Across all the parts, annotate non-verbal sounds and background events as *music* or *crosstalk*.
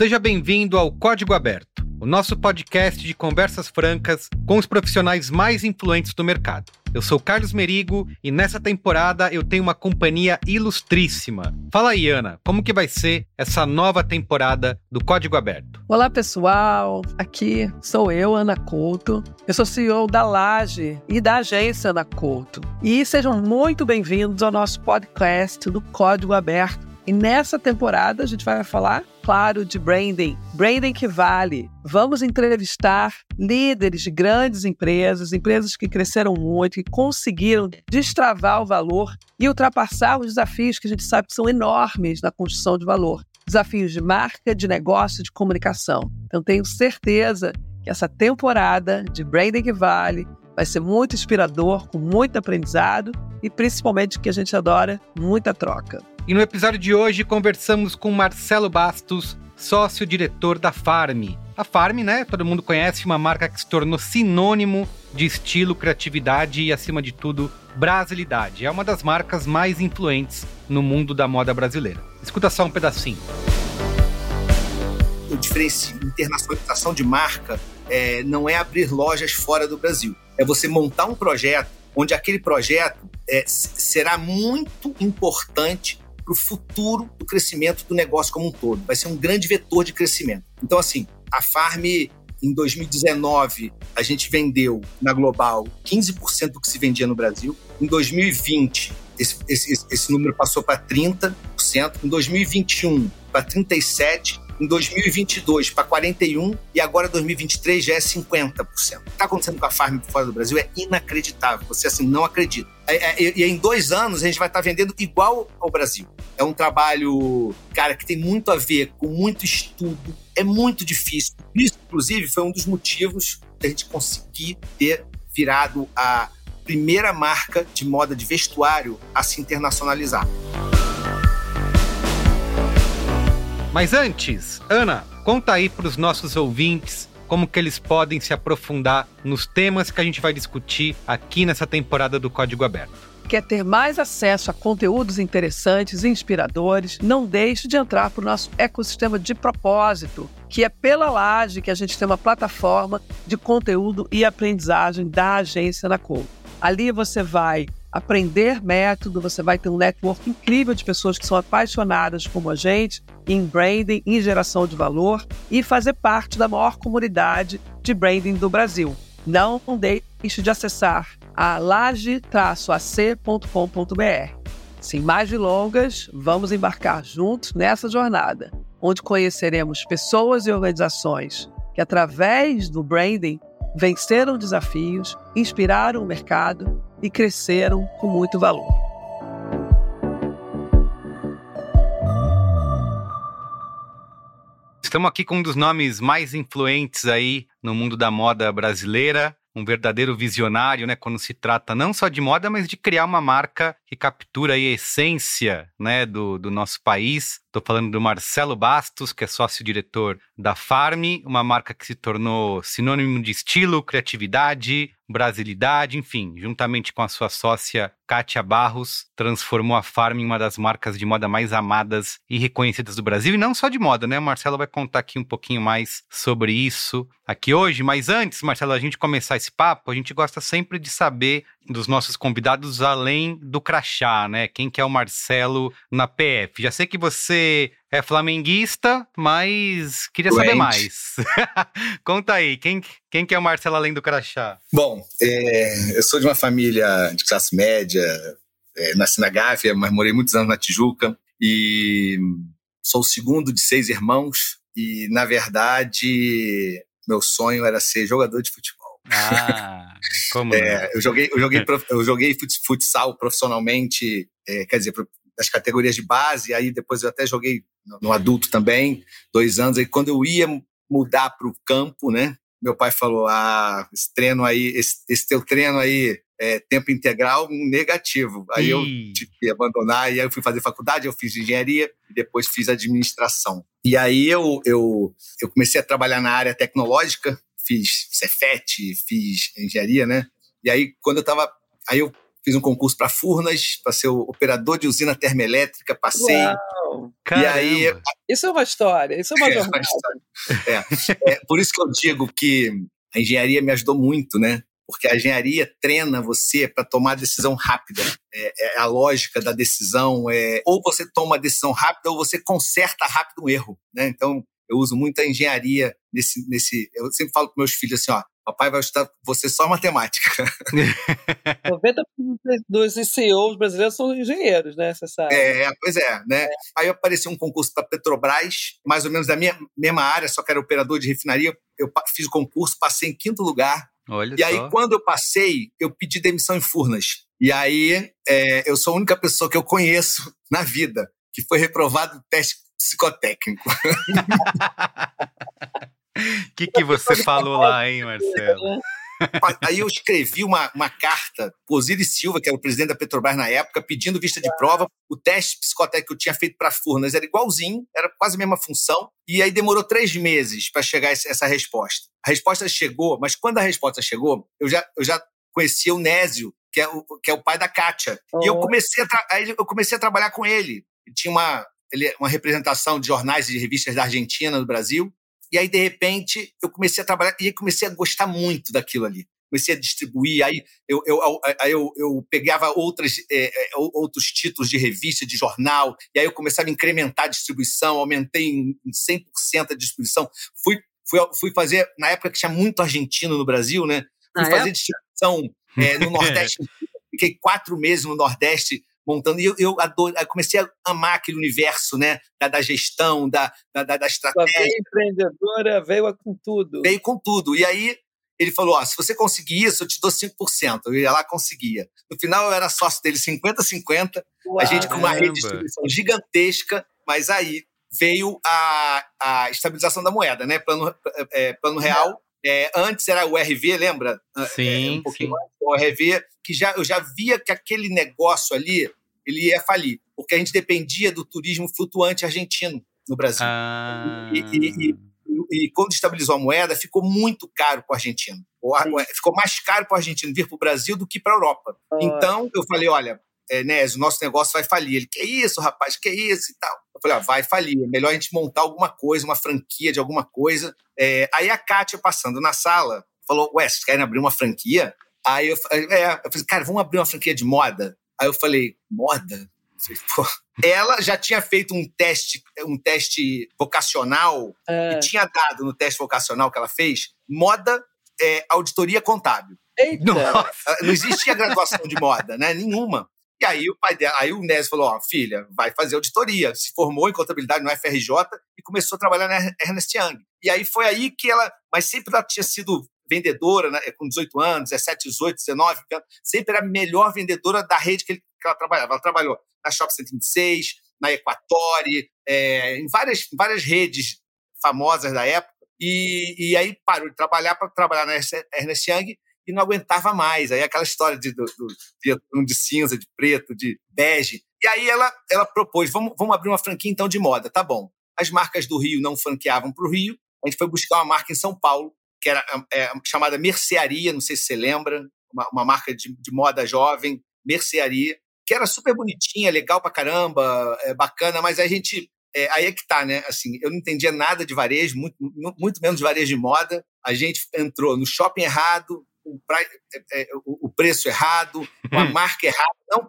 seja bem-vindo ao Código Aberto, o nosso podcast de conversas francas com os profissionais mais influentes do mercado. Eu sou Carlos Merigo e nessa temporada eu tenho uma companhia ilustríssima. Fala aí, Ana, como que vai ser essa nova temporada do Código Aberto? Olá, pessoal. Aqui sou eu, Ana Couto. Eu sou CEO da Laje e da agência Ana Couto. E sejam muito bem-vindos ao nosso podcast do Código Aberto. E nessa temporada a gente vai falar claro de branding, branding que vale. Vamos entrevistar líderes de grandes empresas, empresas que cresceram muito, que conseguiram destravar o valor e ultrapassar os desafios que a gente sabe que são enormes na construção de valor. Desafios de marca, de negócio, de comunicação. Então tenho certeza que essa temporada de Branding que Vale vai ser muito inspirador, com muito aprendizado e principalmente que a gente adora, muita troca. E no episódio de hoje conversamos com Marcelo Bastos, sócio-diretor da Farm. A Farm, né, todo mundo conhece, uma marca que se tornou sinônimo de estilo, criatividade e, acima de tudo, brasilidade. É uma das marcas mais influentes no mundo da moda brasileira. Escuta só um pedacinho. O diferença internacionalização de marca é, não é abrir lojas fora do Brasil. É você montar um projeto onde aquele projeto é, será muito importante para o futuro do crescimento do negócio como um todo. Vai ser um grande vetor de crescimento. Então, assim, a Farm em 2019, a gente vendeu na global 15% do que se vendia no Brasil. Em 2020, esse, esse, esse número passou para 30%. Em 2021, para 37% em 2022 para 41% e agora 2023 já é 50%. O que está acontecendo com a Farm fora do Brasil é inacreditável. Você assim não acredita. É, é, e em dois anos a gente vai estar vendendo igual ao Brasil. É um trabalho, cara, que tem muito a ver com muito estudo. É muito difícil. Isso, inclusive, foi um dos motivos da gente conseguir ter virado a primeira marca de moda de vestuário a se internacionalizar. Mas antes, Ana, conta aí para os nossos ouvintes como que eles podem se aprofundar nos temas que a gente vai discutir aqui nessa temporada do Código Aberto. Quer ter mais acesso a conteúdos interessantes e inspiradores? Não deixe de entrar para o nosso ecossistema de propósito, que é pela Laje que a gente tem uma plataforma de conteúdo e aprendizagem da agência na Cor. Ali você vai aprender método, você vai ter um network incrível de pessoas que são apaixonadas como a gente em branding, em geração de valor e fazer parte da maior comunidade de branding do Brasil. Não deixe de acessar a laje-ac.com.br. Sem mais delongas, vamos embarcar juntos nessa jornada, onde conheceremos pessoas e organizações que, através do branding, venceram desafios, inspiraram o mercado e cresceram com muito valor. Estamos aqui com um dos nomes mais influentes aí no mundo da moda brasileira, um verdadeiro visionário, né, quando se trata não só de moda, mas de criar uma marca que captura a essência, né, do, do nosso país. Estou falando do Marcelo Bastos, que é sócio-diretor da Farm, uma marca que se tornou sinônimo de estilo, criatividade, brasilidade, enfim, juntamente com a sua sócia Kátia Barros, transformou a Farm em uma das marcas de moda mais amadas e reconhecidas do Brasil, e não só de moda, né? O Marcelo vai contar aqui um pouquinho mais sobre isso aqui hoje, mas antes, Marcelo, a gente começar esse papo, a gente gosta sempre de saber dos nossos convidados além do crachá, né? Quem que é o Marcelo na PF? Já sei que você é flamenguista, mas queria Doente. saber mais. *laughs* Conta aí, quem, quem que é o Marcelo além do crachá? Bom, é, eu sou de uma família de classe média, é, nasci na Gávea, mas morei muitos anos na Tijuca e sou o segundo de seis irmãos e, na verdade, meu sonho era ser jogador de futebol. Ah, como? É, eu joguei, eu joguei, eu joguei futsal profissionalmente, é, quer dizer, das categorias de base, aí depois eu até joguei no, no adulto também, dois anos. Aí quando eu ia mudar para o campo, né? Meu pai falou: ah, esse treino aí, esse, esse teu treino aí é, tempo integral negativo. Aí Ih. eu tive que abandonar, e aí eu fui fazer faculdade, eu fiz engenharia e depois fiz administração. E aí eu, eu, eu comecei a trabalhar na área tecnológica, fiz Cefet, fiz engenharia, né? E aí quando eu estava, aí eu fiz um concurso para Furnas, para ser o operador de usina termoelétrica, passei. Uau, e aí isso é uma história, isso é uma é, jornada. É, é, por isso que eu digo que a engenharia me ajudou muito, né? porque a engenharia treina você para tomar decisão rápida. É, é, a lógica da decisão é ou você toma uma decisão rápida ou você conserta rápido um erro. Né? Então, eu uso muito a engenharia nesse, nesse. Eu sempre falo com meus filhos assim: ó, papai vai estudar você só matemática. 90% dos CEOs brasileiros são engenheiros, né? Você sabe. É, pois é, né? É. Aí apareceu um concurso para Petrobras, mais ou menos da minha mesma área, só que era operador de refinaria. Eu fiz o concurso, passei em quinto lugar Olha e aí, quando eu passei, eu pedi demissão em Furnas. E aí, é, eu sou a única pessoa que eu conheço na vida que foi reprovado no teste psicotécnico. O *laughs* que, que você falou lá, hein, Marcelo? *laughs* Aí eu escrevi uma, uma carta para Osiris Silva, que era o presidente da Petrobras na época, pedindo vista de prova. O teste psicotécnico que eu tinha feito para Furnas era igualzinho, era quase a mesma função. E aí demorou três meses para chegar essa resposta. A resposta chegou, mas quando a resposta chegou, eu já, eu já conhecia o Nésio, que é o, que é o pai da Kátia. Oh. E eu comecei, a aí eu comecei a trabalhar com ele. Ele tinha uma, ele, uma representação de jornais e de revistas da Argentina, no Brasil. E aí, de repente, eu comecei a trabalhar e comecei a gostar muito daquilo ali. Comecei a distribuir, aí eu, eu, aí eu, eu pegava outras, é, é outros títulos de revista, de jornal, e aí eu começava a incrementar a distribuição, aumentei em 100% a distribuição. Fui, fui, fui fazer, na época que tinha muito argentino no Brasil, né? Fui fazer época? distribuição é, no *laughs* Nordeste. Fiquei quatro meses no Nordeste montando. E eu, eu, adoro, eu comecei a amar aquele universo, né? Da, da gestão, da, da, da estratégia. A empreendedora veio com tudo. Veio com tudo. E aí ele falou: ó, se você conseguir isso, eu te dou 5%. Eu ia lá conseguia. No final, eu era sócio dele 50-50, a gente com uma rede de distribuição gigantesca, mas aí veio a, a estabilização da moeda, né? Plano, é, plano real. É, antes era o RV, lembra? Sim, é, um pouquinho sim. Antes, o RV, que já, eu já via que aquele negócio ali ele ia falir, porque a gente dependia do turismo flutuante argentino no Brasil. Ah. E, e, e, e, quando estabilizou a moeda, ficou muito caro para o argentino. Ficou mais caro para o argentino vir para o Brasil do que para a Europa. Ah. Então, eu falei, olha, é, Nésio, o nosso negócio vai falir. Ele, que isso, rapaz, que isso e tal. Eu falei, ah, vai falir, é melhor a gente montar alguma coisa, uma franquia de alguma coisa. É, aí a Kátia, passando na sala, falou, ué, vocês querem abrir uma franquia? Aí eu, é, eu falei, cara, vamos abrir uma franquia de moda? Aí eu falei, moda? Ela já tinha feito um teste, um teste vocacional é. e tinha dado no teste vocacional que ela fez moda, é, auditoria contábil. Eita. Não *laughs* existia graduação de moda, né? Nenhuma. E aí o pai dela, aí o Nésio falou: ó, filha, vai fazer auditoria. Se formou em contabilidade no FRJ e começou a trabalhar na Ernest Young. E aí foi aí que ela, mas sempre ela tinha sido vendedora, né, com 18 anos, 17, 18, 19, sempre era a melhor vendedora da rede que, ele, que ela trabalhava. Ela trabalhou na Shop 126, na Equatori, é, em várias, várias redes famosas da época. E, e aí parou de trabalhar para trabalhar na Ernest Young e não aguentava mais. Aí aquela história de, do, do, de, cinza, de preto, de bege. E aí ela, ela propôs, vamos, vamos abrir uma franquia então de moda, tá bom. As marcas do Rio não franqueavam para o Rio, a gente foi buscar uma marca em São Paulo, que era é, chamada Mercearia, não sei se você lembra, uma, uma marca de, de, moda jovem, Mercearia, que era super bonitinha, legal pra caramba, é, bacana, mas a gente. É, aí é que tá, né? Assim, eu não entendia nada de varejo, muito, muito menos de varejo de moda. A gente entrou no shopping errado, o, é, é, o, o preço errado, a marca errada. Não,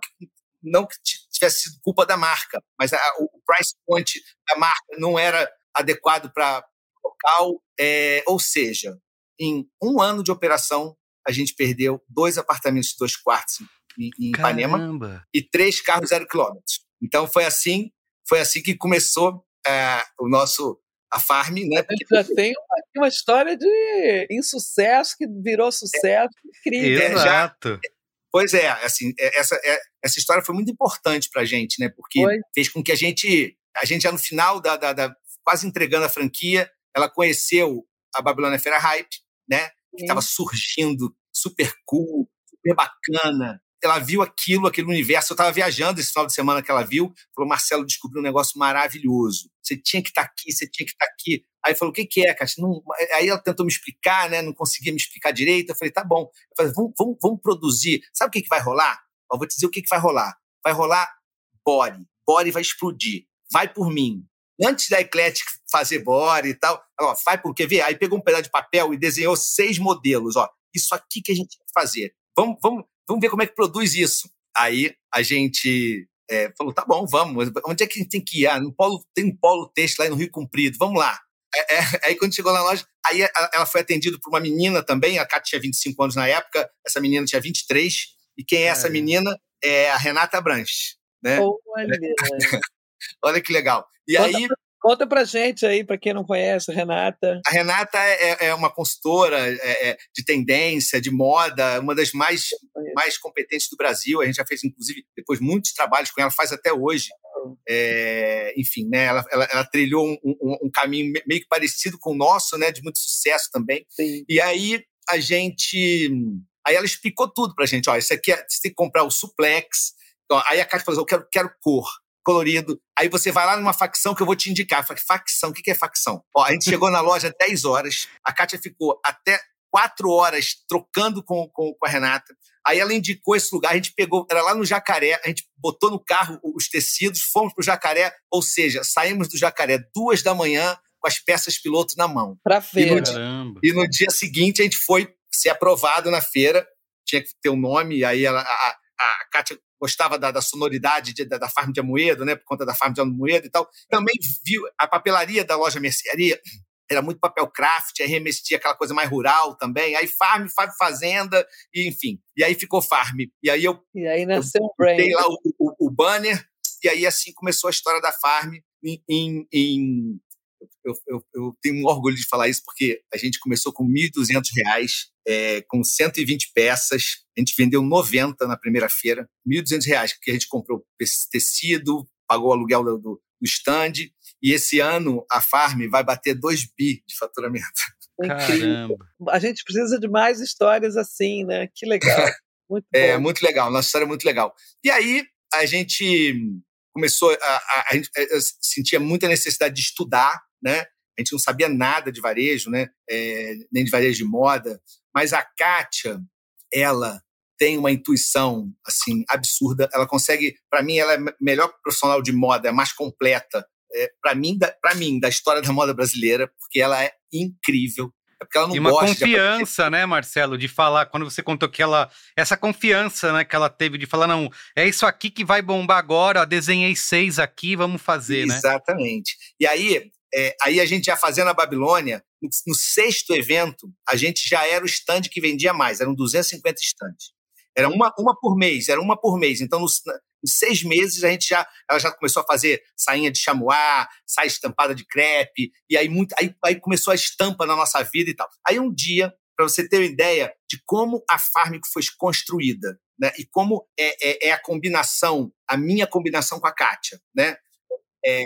não que tivesse sido culpa da marca, mas a, o price point da marca não era adequado para local. É, ou seja, em um ano de operação, a gente perdeu dois apartamentos de dois quartos em, em Ipanema e três carros zero quilômetros. Então foi assim, foi assim que começou é, o nosso a farm, né? A gente já tem uma, uma, história de insucesso que virou sucesso incrível. Exato. Pois é, assim, é, essa, é, essa história foi muito importante para a gente, né? Porque foi. fez com que a gente, a gente já no final da, da, da quase entregando a franquia, ela conheceu a Babilônia Feira Hype, né? Que estava surgindo, super cool, super bacana. Ela viu aquilo, aquele universo. Eu estava viajando esse final de semana que ela viu. Falou, Marcelo, descobriu um negócio maravilhoso. Você tinha que estar tá aqui, você tinha que estar tá aqui. Aí falou, o que, que é? Não... Aí ela tentou me explicar, né? Não conseguia me explicar direito. Eu falei, tá bom. Eu falei, vamos, vamos, vamos produzir. Sabe o que, que vai rolar? Eu vou te dizer o que, que vai rolar. Vai rolar body. Body vai explodir. Vai por mim. Antes da Eclectic fazer body e tal, ó, vai por quer ver? Aí pegou um pedaço de papel e desenhou seis modelos. Ó, isso aqui que a gente tem que fazer. Vamos, vamos, vamos ver como é que produz isso. Aí a gente é, falou, tá bom, vamos. Onde é que a gente tem que ir? Ah, no polo, tem um polo texto lá no Rio Comprido, vamos lá. É, é, *laughs* aí quando chegou na loja, aí ela foi atendida por uma menina também, a Cátia tinha 25 anos na época, essa menina tinha 23, e quem é essa menina é a Renata Branches. Né? Olha, *laughs* Olha que legal. E conta aí. Conta pra gente aí, para quem não conhece, Renata. A Renata é, é uma consultora é, é, de tendência, de moda, uma das mais, mais competentes do Brasil. A gente já fez, inclusive, depois muitos trabalhos com ela, faz até hoje. É, enfim, né, ela, ela, ela trilhou um, um, um, caminho meio que parecido com o nosso, né, de muito sucesso também. Sim. E aí a gente. Aí ela explicou tudo pra gente: ó, isso aqui é, você tem que comprar o suplex. Aí a Cátia falou: eu quero, quero cor colorido. Aí você vai lá numa facção que eu vou te indicar. Eu falei, facção, o que é facção? Ó, a gente chegou na loja 10 horas, a Kátia ficou até 4 horas trocando com, com, com, a Renata. Aí ela indicou esse lugar, a gente pegou, era lá no Jacaré, a gente botou no carro os tecidos, fomos pro Jacaré, ou seja, saímos do Jacaré duas da manhã com as peças piloto na mão. Pra feira. E no, dia, e no dia seguinte a gente foi ser aprovado na feira, tinha que ter um nome, aí ela, a, a Kátia gostava da, da sonoridade de, da, da, farm de Amoedo, né, por conta da farm de Amoedo e tal. Também viu a papelaria da loja mercearia, era muito papel craft, aí remestia aquela coisa mais rural também. Aí farm, farm fazenda, e enfim. E aí ficou farm. E aí eu. E aí nasceu o brand. lá o, o, o, banner, e aí assim começou a história da farm em, em, em eu, eu, eu, tenho um orgulho de falar isso porque a gente começou com R$ 1.200, é, com 120 peças. A gente vendeu 90 na primeira feira, R$ 1.200, porque a gente comprou tecido, pagou o aluguel do, do, stand. E esse ano a Farm vai bater 2 bi de faturamento. Caramba. A gente precisa de mais histórias assim, né? Que legal. *laughs* Muito é, muito legal. Nossa história é muito legal. E aí a gente começou a, a, a gente sentia muita necessidade de estudar né? A gente não sabia nada de varejo, né? É, nem de varejo de moda, mas a Kátia, ela tem uma intuição assim absurda. Ela consegue, para mim, ela é melhor profissional de moda, é mais completa. É, para mim, para mim, da história da moda brasileira, porque ela é incrível. É porque ela não e uma confiança, né, Marcelo, de falar, quando você contou que ela, essa confiança, né, que ela teve de falar, não, é isso aqui que vai bombar agora, desenhei seis aqui, vamos fazer, Exatamente. né? Exatamente. E aí, é, aí a gente já fazendo a Babilônia, no, no, sexto evento, a gente já era o stand que vendia mais, eram 250 stands. Era uma, uma por mês, era uma por mês. Então, nos, em seis meses, a gente já, ela já começou a fazer sainha de chamois, saia estampada de crepe, e aí, muito, aí, aí começou a estampa na nossa vida e tal. Aí um dia, para você ter uma ideia de como a Farmic foi construída, né? E como é, é, é, a combinação, a minha combinação com a Kátia, né? É,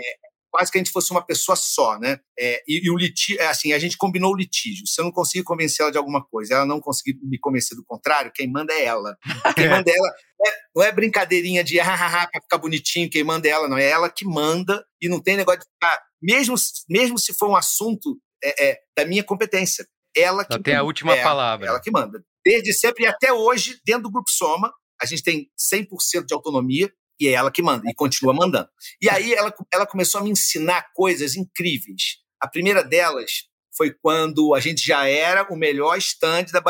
quase que a gente fosse uma pessoa só, né? É, e, e, o litígio, é assim, a gente combinou o litígio. Se eu não conseguir convencer ela de alguma coisa, ela não conseguir me convencer do contrário, quem manda é ela. *laughs* Quem manda é ela é, não é brincadeirinha de hahaha para ficar bonitinho, quem manda é ela, não. É ela que manda e não tem negócio de ficar. Mesmo, mesmo se for um assunto é, é da minha competência. Ela que. Ela tem a última é, palavra. Ela que manda. Desde sempre e até hoje, dentro do Grupo Soma, a gente tem 100% de autonomia e é ela que manda, e continua mandando. E aí ela, ela começou a me ensinar coisas incríveis. A primeira delas foi quando a gente já era o melhor stand da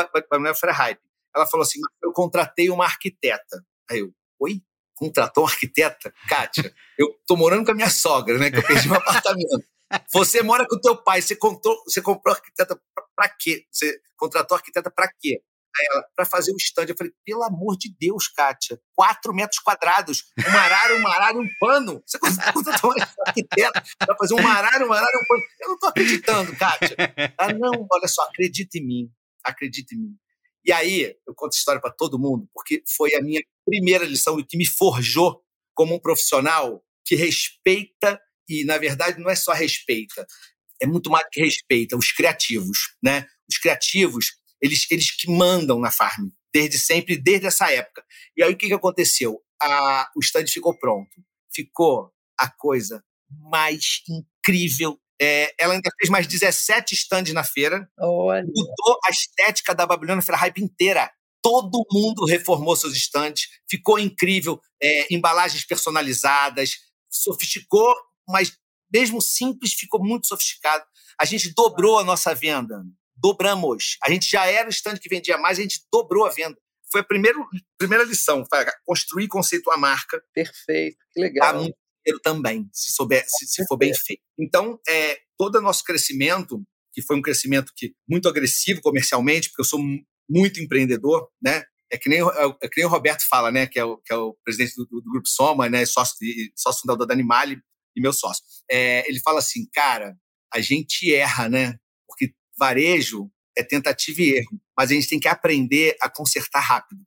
Fair Hype. Ela falou assim: eu contratei uma arquiteta. Aí eu, oi? Contratou uma arquiteta? Kátia, eu tô morando com a minha sogra, né? Que eu perdi um apartamento. *laughs* Você mora com o teu pai, você comprou, você comprou arquiteta para quê? Você contratou arquiteta para quê? Ela para fazer o stand. Eu falei, pelo amor de Deus, Kátia, quatro metros quadrados, um arara, um arara, um pano. Você *laughs* contratou uma arquiteta para fazer um arara, um arara, um pano. Eu não estou acreditando, Kátia. Ah, não, olha só, acredita em mim, acredita em mim. E aí, eu conto história para todo mundo, porque foi a minha primeira lição e que me forjou como um profissional que respeita e, na verdade, não é só respeita, é muito mais que respeita os criativos, né? Os criativos, eles, eles que mandam na farm, desde sempre, desde essa época. E aí, o que, que aconteceu? A, o stand ficou pronto. Ficou a coisa mais incrível. É, ela ainda fez mais 17 stands na feira. Olha. Mudou a estética da Babilônia Feira Hype inteira. Todo mundo reformou seus stands. Ficou incrível. É, embalagens personalizadas. Sofisticou, mas mesmo simples, ficou muito sofisticado. A gente dobrou a nossa venda. Dobramos. A gente já era o stand que vendia mais, a gente dobrou a venda. Foi a primeira, primeira lição, construir e conceituar a marca. Perfeito, que legal. Há muito dinheiro também, se, souber, se, se for bem feito. Então, é, todo o nosso crescimento, que foi um crescimento que muito agressivo comercialmente, porque eu sou muito empreendedor, né? É que nem, é, é que nem o Roberto fala, né? Que é o, que é o presidente do, do, do Grupo Soma, né? Sócio, sócio fundador da Animale e meu sócio. É, ele fala assim, cara, a gente erra, né? Varejo é tentativa e erro, mas a gente tem que aprender a consertar rápido.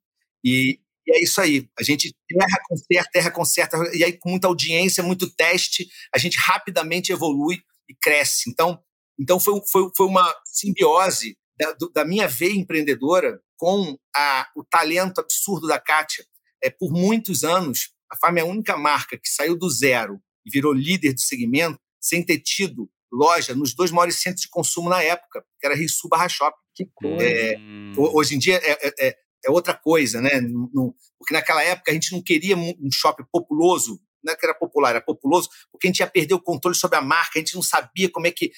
E, e é isso aí. A gente erra, conserta, erra, conserta, e aí com muita audiência, muito teste, a gente rapidamente evolui e cresce. Então, então foi, foi, foi uma simbiose da, da minha veia empreendedora com a, o talento absurdo da Kátia. É, por muitos anos, a Farm é a única marca que saiu do zero e virou líder do segmento sem ter tido loja nos dois maiores centros de consumo na época, que era Rio Barra Shopping. Que coisa. É, hoje em dia é, é, é, é outra coisa, né? No, porque naquela época a gente não queria um shopping populoso, não é que era popular, era populoso, porque a gente ia perder o controle sobre a marca, a gente não sabia como é que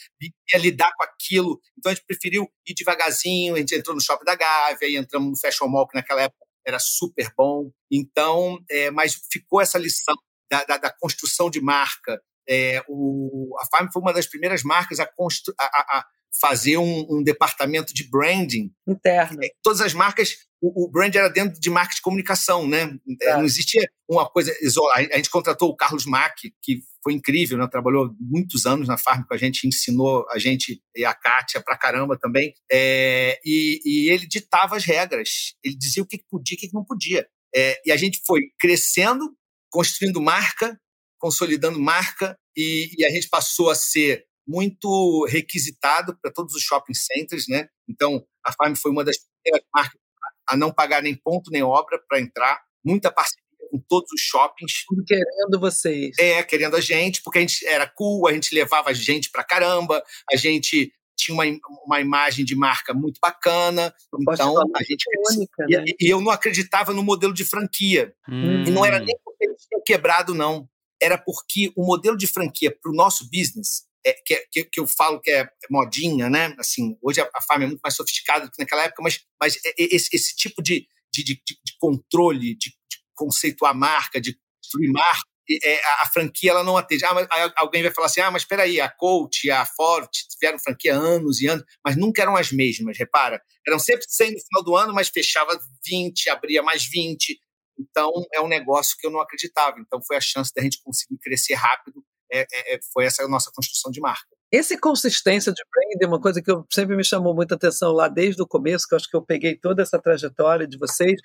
ia lidar com aquilo. Então a gente preferiu ir devagarzinho, a gente entrou no shopping da Gávea, e entramos no Fashion Mall, que naquela época era super bom. Então, é, mas ficou essa lição da, da, da construção de marca. É, o, a Farm foi uma das primeiras marcas a, a, a fazer um, um, departamento de branding interno. É, todas as marcas, o, o, brand era dentro de marca de comunicação, né? É. Não existia uma coisa isolada. A gente contratou o Carlos Mack, que foi incrível, né? Trabalhou muitos anos na Farm com a gente, ensinou a gente e a Kátia pra caramba também. É, e, e, ele ditava as regras. Ele dizia o que podia e o que não podia. É, e a gente foi crescendo construindo marca, consolidando marca, e, e a gente passou a ser muito requisitado para todos os shopping centers, né? Então, a Farm foi uma das primeiras marcas a não pagar nem ponto nem obra para entrar, muita parceria com todos os shoppings. Querendo vocês. É, querendo a gente, porque a gente era cool, a gente levava gente para caramba, a gente tinha uma, uma imagem de marca muito bacana. então, a gente. Única, né? e, e, eu não acreditava no modelo de franquia. Hum. E não era nem porque eles tinham quebrado, não. Era porque o modelo de franquia para o nosso business, é, que, que, que, eu falo que é modinha, né? Assim, hoje a, a farm é muito mais sofisticada do que naquela época, mas, mas esse, esse tipo de, de, de, de controle, de, de conceituar marca, de construir marca, é, a, a, franquia ela não atende. Ah, mas, alguém vai falar assim: ah, mas espera aí, a Coach, a Ford tiveram franquia anos e anos, mas nunca eram as mesmas, repara. Eram sempre 100 no final do ano, mas fechava 20, abria mais 20. Então, é um negócio que eu não acreditava. Então, foi a chance da gente conseguir crescer rápido. É, é, é foi essa a nossa construção de marca. Esse consistência de branding é uma coisa que eu, sempre me chamou muita atenção lá desde o começo, que eu acho que eu peguei toda essa trajetória de vocês,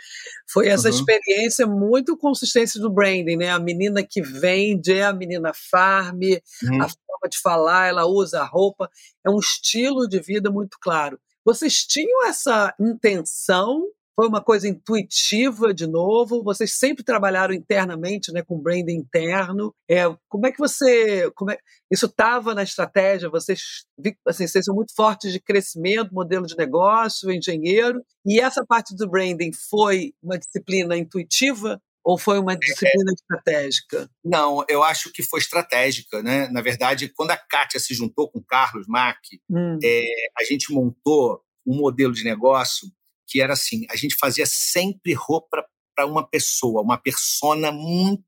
foi essa uhum. experiência muito consistência do branding, né? A menina que vende é a menina farm, uhum. a forma de falar, ela usa a roupa, é um estilo de vida muito claro. Vocês tinham essa intenção foi uma coisa intuitiva de novo? Vocês sempre trabalharam internamente, né, com branding interno. É, como é que você, como é, isso estava na estratégia? Vocês, assim, vocês são muito fortes de crescimento, modelo de negócio, engenheiro. E essa parte do branding foi uma disciplina intuitiva ou foi uma disciplina é, estratégica? Não, eu acho que foi estratégica, né? Na verdade, quando a Kátia se juntou com o Carlos Mack, hum. é, a gente montou um modelo de negócio que era assim: a gente fazia sempre roupa para uma pessoa, uma persona muito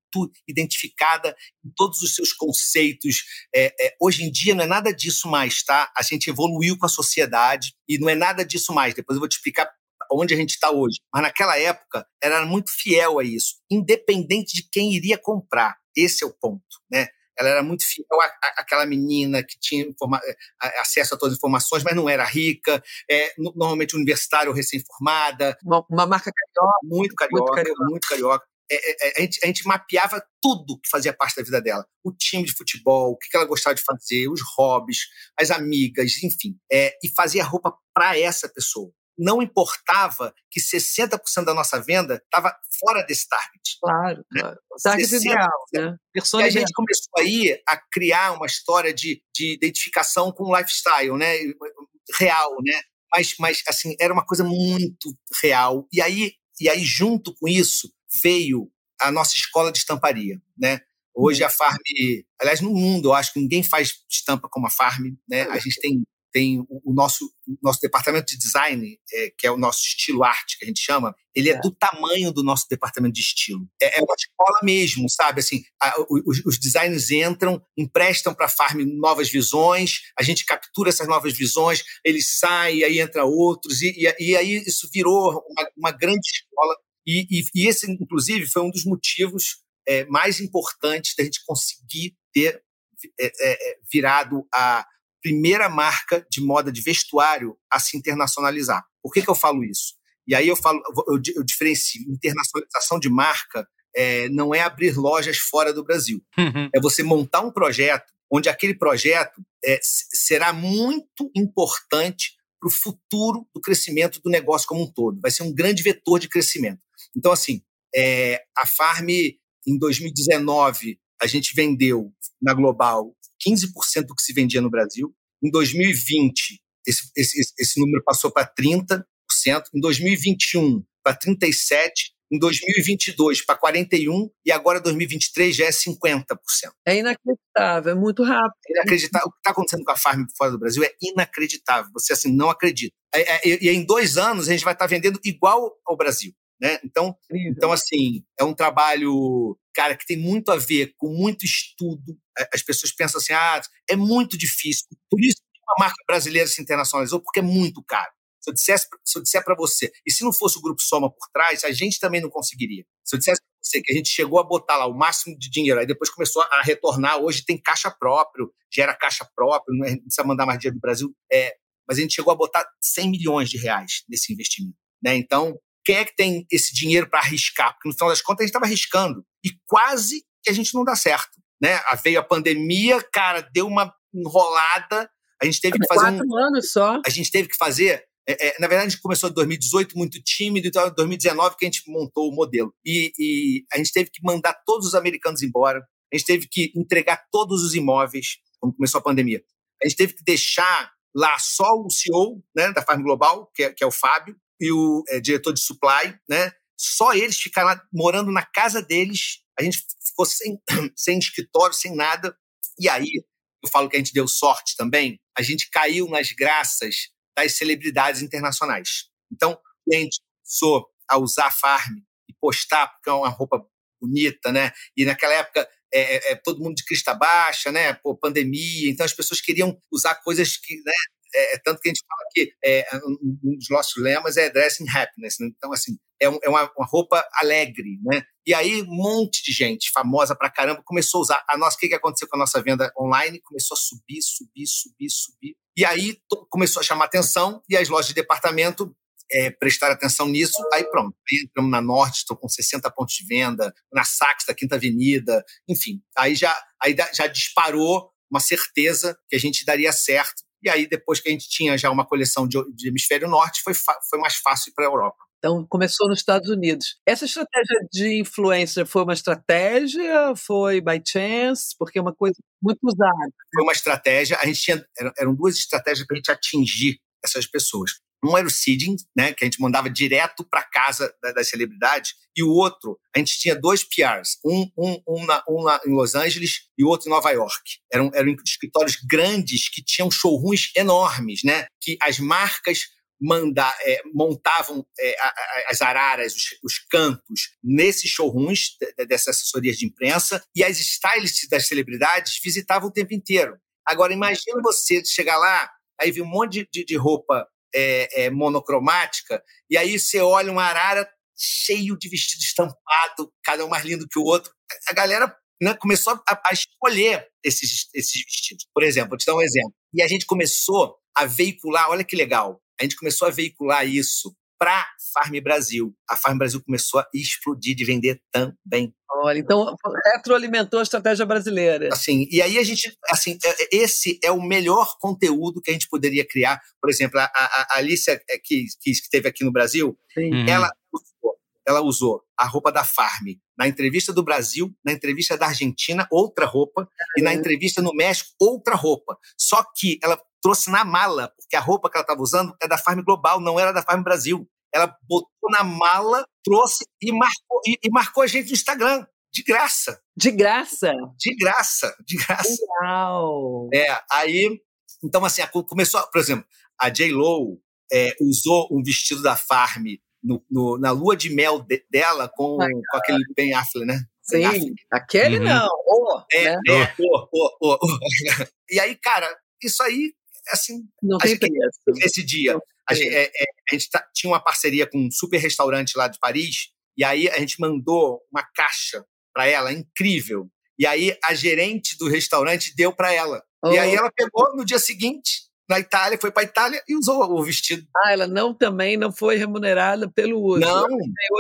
identificada em todos os seus conceitos. É, é, hoje em dia não é nada disso mais, tá? A gente evoluiu com a sociedade e não é nada disso mais. Depois eu vou te explicar onde a gente está hoje. Mas naquela época era muito fiel a isso, independente de quem iria comprar. Esse é o ponto, né? Ela era muito fiel àquela menina que tinha acesso a todas as informações, mas não era rica, é, normalmente universitária ou recém-formada. Uma, uma, marca carioca. Muito carioca, muito carioca. Muito carioca. É, é, é, a, gente, a, gente, mapeava tudo que fazia parte da vida dela. O time de futebol, o que ela gostava de fazer, os hobbies, as amigas, enfim. É, e fazia roupa para essa pessoa não importava que 60% da nossa venda estava fora desse target. Claro, né? claro. Target ideal, né? Persona e a gente começou aí a criar uma história de, de identificação com o lifestyle, né? Real, né? Mas, mas, assim, era uma coisa muito real. E aí, e aí, junto com isso, veio a nossa escola de estamparia, né? Hoje uhum. a Farm, aliás, no mundo, eu acho que ninguém faz estampa como a Farm, né? A gente tem tem o, nosso, o nosso departamento de design, é, que é o nosso estilo arte, que a gente chama, ele é, é do tamanho do nosso departamento de estilo. É, é uma escola mesmo, sabe? Assim, a, os, os, designers entram, emprestam para a Farm novas visões, a gente captura essas novas visões, eles saem, aí entra outros, e, e, e aí isso virou uma, uma grande escola. E, e, e, esse, inclusive, foi um dos motivos é, mais importantes da gente conseguir ter é, é, virado a primeira marca de moda de vestuário a se internacionalizar. Por que, que eu falo isso? E aí eu falo, eu, eu diferencio. Internacionalização de marca é, não é abrir lojas fora do Brasil. Uhum. É você montar um projeto onde aquele projeto é, será muito importante para o futuro do crescimento do negócio como um todo. Vai ser um grande vetor de crescimento. Então, assim, é, a Farm, em 2019, a gente vendeu na Global 15% do que se vendia no Brasil. Em 2020, esse, esse, esse número passou para 30%. Em 2021, para 37%. Em 2022, para 41%. E agora, 2023, já é 50%. É inacreditável, é muito rápido. É inacreditável. O que está acontecendo com a Farm fora do Brasil é inacreditável. Você, assim, não acredita. É, é, e em dois anos, a gente vai estar tá vendendo igual ao Brasil. Né? Então, então, assim, é um trabalho, cara, que tem muito a ver com muito estudo. As pessoas pensam assim, ah, é muito difícil. Por isso que uma marca brasileira se internacionalizou, porque é muito caro. Se eu dissesse, se eu disser para você, e se não fosse o Grupo Soma por trás, a gente também não conseguiria. Se eu dissesse para você que a gente chegou a botar lá o máximo de dinheiro, aí depois começou a retornar, hoje tem caixa próprio, gera caixa próprio, não precisa mandar mais dinheiro do Brasil, é, mas a gente chegou a botar 100 milhões de reais nesse investimento. Né? Então, quem é que tem esse dinheiro para arriscar? Porque no final das contas a gente estava arriscando e quase que a gente não dá certo. Né? Veio a pandemia, cara, deu uma enrolada. A gente teve que fazer. Quatro um, anos só. A gente teve que fazer. É, é, na verdade, a gente começou em 2018 muito tímido, então em 2019 que a gente montou o modelo. E, e, a gente teve que mandar todos os americanos embora. A gente teve que entregar todos os imóveis quando começou a pandemia. A gente teve que deixar lá só o CEO né, da Farm Global, que é, que é o Fábio, e o é, diretor de supply, né? Só eles ficaram lá, morando na casa deles. A gente ficou sem, *clears throat* sem escritório, sem nada. E aí, eu falo que a gente deu sorte também. A gente caiu nas graças das celebridades internacionais. Então, gente começou a usar a Farm e postar, porque é uma roupa bonita, né? E naquela época é, é, é todo mundo de crista baixa, né? Pô, pandemia, então as pessoas queriam usar coisas que, né? É, é, tanto que a gente fala que é, um dos nossos lemas é dressing happiness. Né? Então, assim, é, um, é uma, uma, roupa alegre, né? E aí, um monte de gente famosa pra caramba começou a usar. A nossa, o que, que aconteceu com a nossa venda online? Começou a subir, subir, subir, subir. E aí começou a chamar atenção e as lojas de departamento é, atenção nisso, aí pronto. Entramos na Norte, estou com 60 pontos de venda, na Saks da Quinta Avenida, enfim. Aí já, aí já disparou uma certeza que a gente daria certo e aí, depois que a gente tinha já uma coleção de, de hemisfério norte, foi, foi mais fácil para a Europa. Então, começou nos Estados Unidos. Essa estratégia de influencer foi uma estratégia? Foi by chance? Porque é uma coisa muito usada. Foi uma estratégia. A gente tinha, eram duas estratégias para a gente atingir essas pessoas. Um era o seeding, né, que a gente mandava direto para casa das celebridades, e o outro, a gente tinha dois PRs, um, um, um, na, um na, em Los Angeles e o outro em Nova York. Eram, eram escritórios grandes que tinham showrooms enormes, né, que as marcas manda, é, montavam é, as araras, os, os, cantos, nesses showrooms dessas assessorias de imprensa, e as stylists das celebridades visitavam o tempo inteiro. Agora, imagina você chegar lá, aí ver um monte de, de roupa é, é, monocromática, e aí você olha uma arara cheio de vestido estampado, cada um mais lindo que o outro. A galera né, começou a, a, escolher esses, esses vestidos. Por exemplo, vou te dar um exemplo. E a gente começou a veicular, olha que legal, a gente começou a veicular isso para Farm Brasil. A Farm Brasil começou a explodir de vender também. Olha, então retroalimentou a estratégia brasileira. Assim, e aí a gente, assim, é, é, esse é o melhor conteúdo que a gente poderia criar. Por exemplo, a, a, a Alicia é, que, que esteve aqui no Brasil, Sim. ela usou, ela usou a roupa da Farm na entrevista do Brasil, na entrevista da Argentina, outra roupa, e na entrevista no México, outra roupa. Só que ela trouxe na mala, porque a roupa que ela estava usando é da Farm Global, não era da Farm Brasil. Ela botou na mala, trouxe e marcou, e, e marcou a gente no Instagram. De graça. De graça? De graça, de graça. Uau! É, aí, então assim, começou, por exemplo, a J-Lo é, usou um vestido da Farm no, no, na lua de mel de, dela com, com aquele Ben Affleck, né? Sim, Affleck. aquele uhum. não. Oh, é, né? é, oh, oh, oh, oh. E aí, cara, isso aí assim, não tem preço. Esse dia, a gente, é, é, a gente tá, tinha uma parceria com um super restaurante lá de Paris, e aí a gente mandou uma caixa para ela, incrível. E aí a gerente do restaurante deu para ela. Oh. E aí ela pegou no dia seguinte, na Itália, foi para Itália e usou o vestido. Ah, ela não também não foi remunerada pelo uso. Não,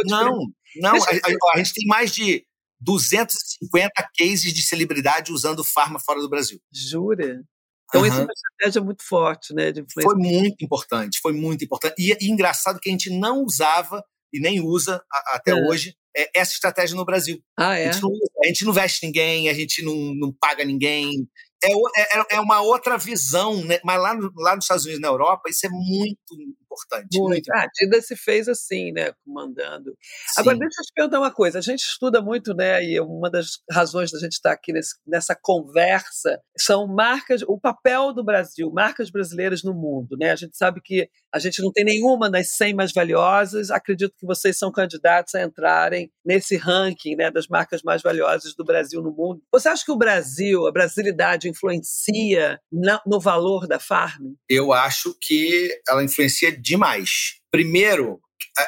não, não. A, a, a, gente tem mais de 250 cases de celebridade usando farma fora do Brasil. Jura? Então, uhum. isso é uma estratégia muito forte, né? De foi muito importante, foi muito importante. E, e, engraçado que a gente não usava e nem usa a, até é. hoje é, essa estratégia no Brasil. Ah, é? A gente, não, a gente não veste ninguém, a gente não, não paga ninguém, é, é, é, uma outra visão, né? mas lá, no, lá nos Estados Unidos, na Europa, isso é muito importante. Muito. muito. Ah, a Dida se fez assim, né, comandando. Sim. Agora, deixa eu te perguntar uma coisa, a gente estuda muito, né, e uma das razões da gente estar aqui nesse, nessa conversa são marcas, o papel do Brasil, marcas brasileiras no mundo, né, a gente sabe que a gente não tem nenhuma das 100 mais valiosas, acredito que vocês são candidatos a entrarem nesse ranking, né, das marcas mais valiosas do Brasil no mundo. Você acha que o Brasil, a brasilidade influencia no valor da farm? Eu acho que ela influencia demais. Primeiro,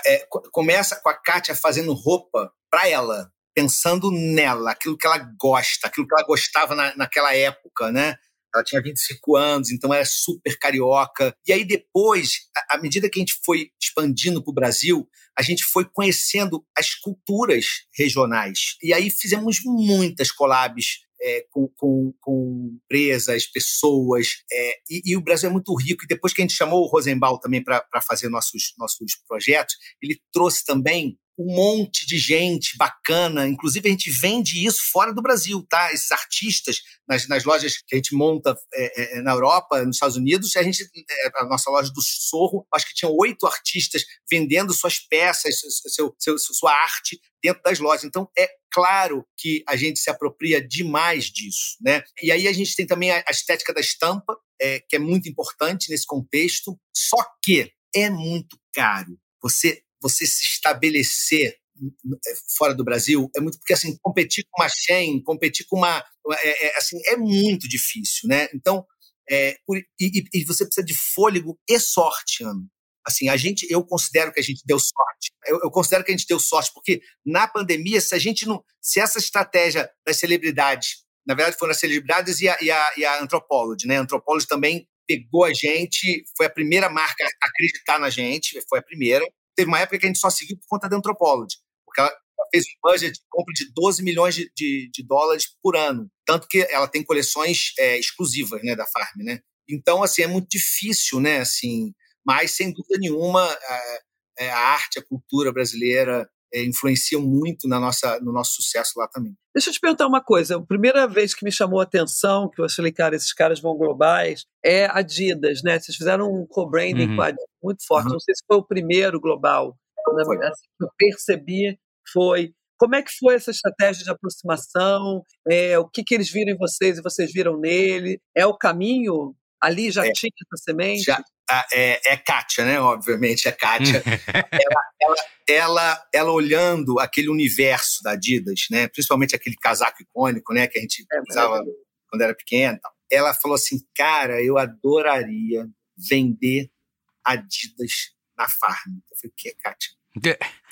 é, começa com a Kátia fazendo roupa para ela, pensando nela, aquilo que ela gosta, aquilo que ela gostava na, naquela época, né? Ela tinha 25 anos, então era super carioca. E aí depois, à medida que a gente foi expandindo para o Brasil, a gente foi conhecendo as culturas regionais. E aí fizemos muitas collabs é, com, com, com, empresas, pessoas. É, e, e, o Brasil é muito rico. E depois que a gente chamou o Rosenbaum também para fazer nossos, nossos projetos, ele trouxe também um monte de gente bacana. Inclusive, a gente vende isso fora do Brasil, tá? Esses artistas nas, nas lojas que a gente monta é, é, na Europa, nos Estados Unidos, a gente, é, a nossa loja do Sorro, acho que tinha oito artistas vendendo suas peças, seu, seu, sua arte dentro das lojas. Então, é claro que a gente se apropria demais disso, né? E aí a gente tem também a, estética da estampa, é, que é muito importante nesse contexto, só que é muito caro. Você você se estabelecer é, fora do Brasil é muito porque assim competir com uma Shen, competir com uma é, é, assim é muito difícil, né? Então é, e, e, você precisa de fôlego e sorte, Ana. Assim, a gente, eu considero que a gente deu sorte. Eu, eu, considero que a gente deu sorte porque na pandemia, se a gente não, se essa estratégia das celebridades, na verdade foram as celebridades e a, e a, e a Anthropology, né? A Anthropology também pegou a gente, foi a primeira marca a acreditar na gente, foi a primeira teve uma época que a gente só seguiu por conta da Anthropology, porque ela fez um budget de compra de 12 milhões de, de, de, dólares por ano. Tanto que ela tem coleções é, exclusivas né, da Farm, né? Então, assim, é muito difícil, né? Assim, mas, sem dúvida nenhuma, a, é, a arte, a cultura brasileira é, influenciam muito na nossa, no nosso sucesso lá também. Deixa eu te perguntar uma coisa. A primeira vez que me chamou a atenção, que eu falei, cara, esses caras vão globais, é Adidas, né? Vocês fizeram um co-branding uhum. com a Adidas muito forte. Uhum. Não sei se foi o primeiro global. Foi. Assim, que eu percebi foi. Como é que foi essa estratégia de aproximação? É, o que, que eles viram em vocês e vocês viram nele? É o caminho? Ali já é, tinha essa semente? Já, é, é Kátia, né? Obviamente, é Kátia. *laughs* ela, ela, ela, ela, olhando aquele universo da Adidas, né? Principalmente aquele casaco icônico, né? Que a gente é, usava é. quando era pequena. Ela falou assim, cara, eu adoraria vender Adidas na Farm. Eu falei, o que, Kátia?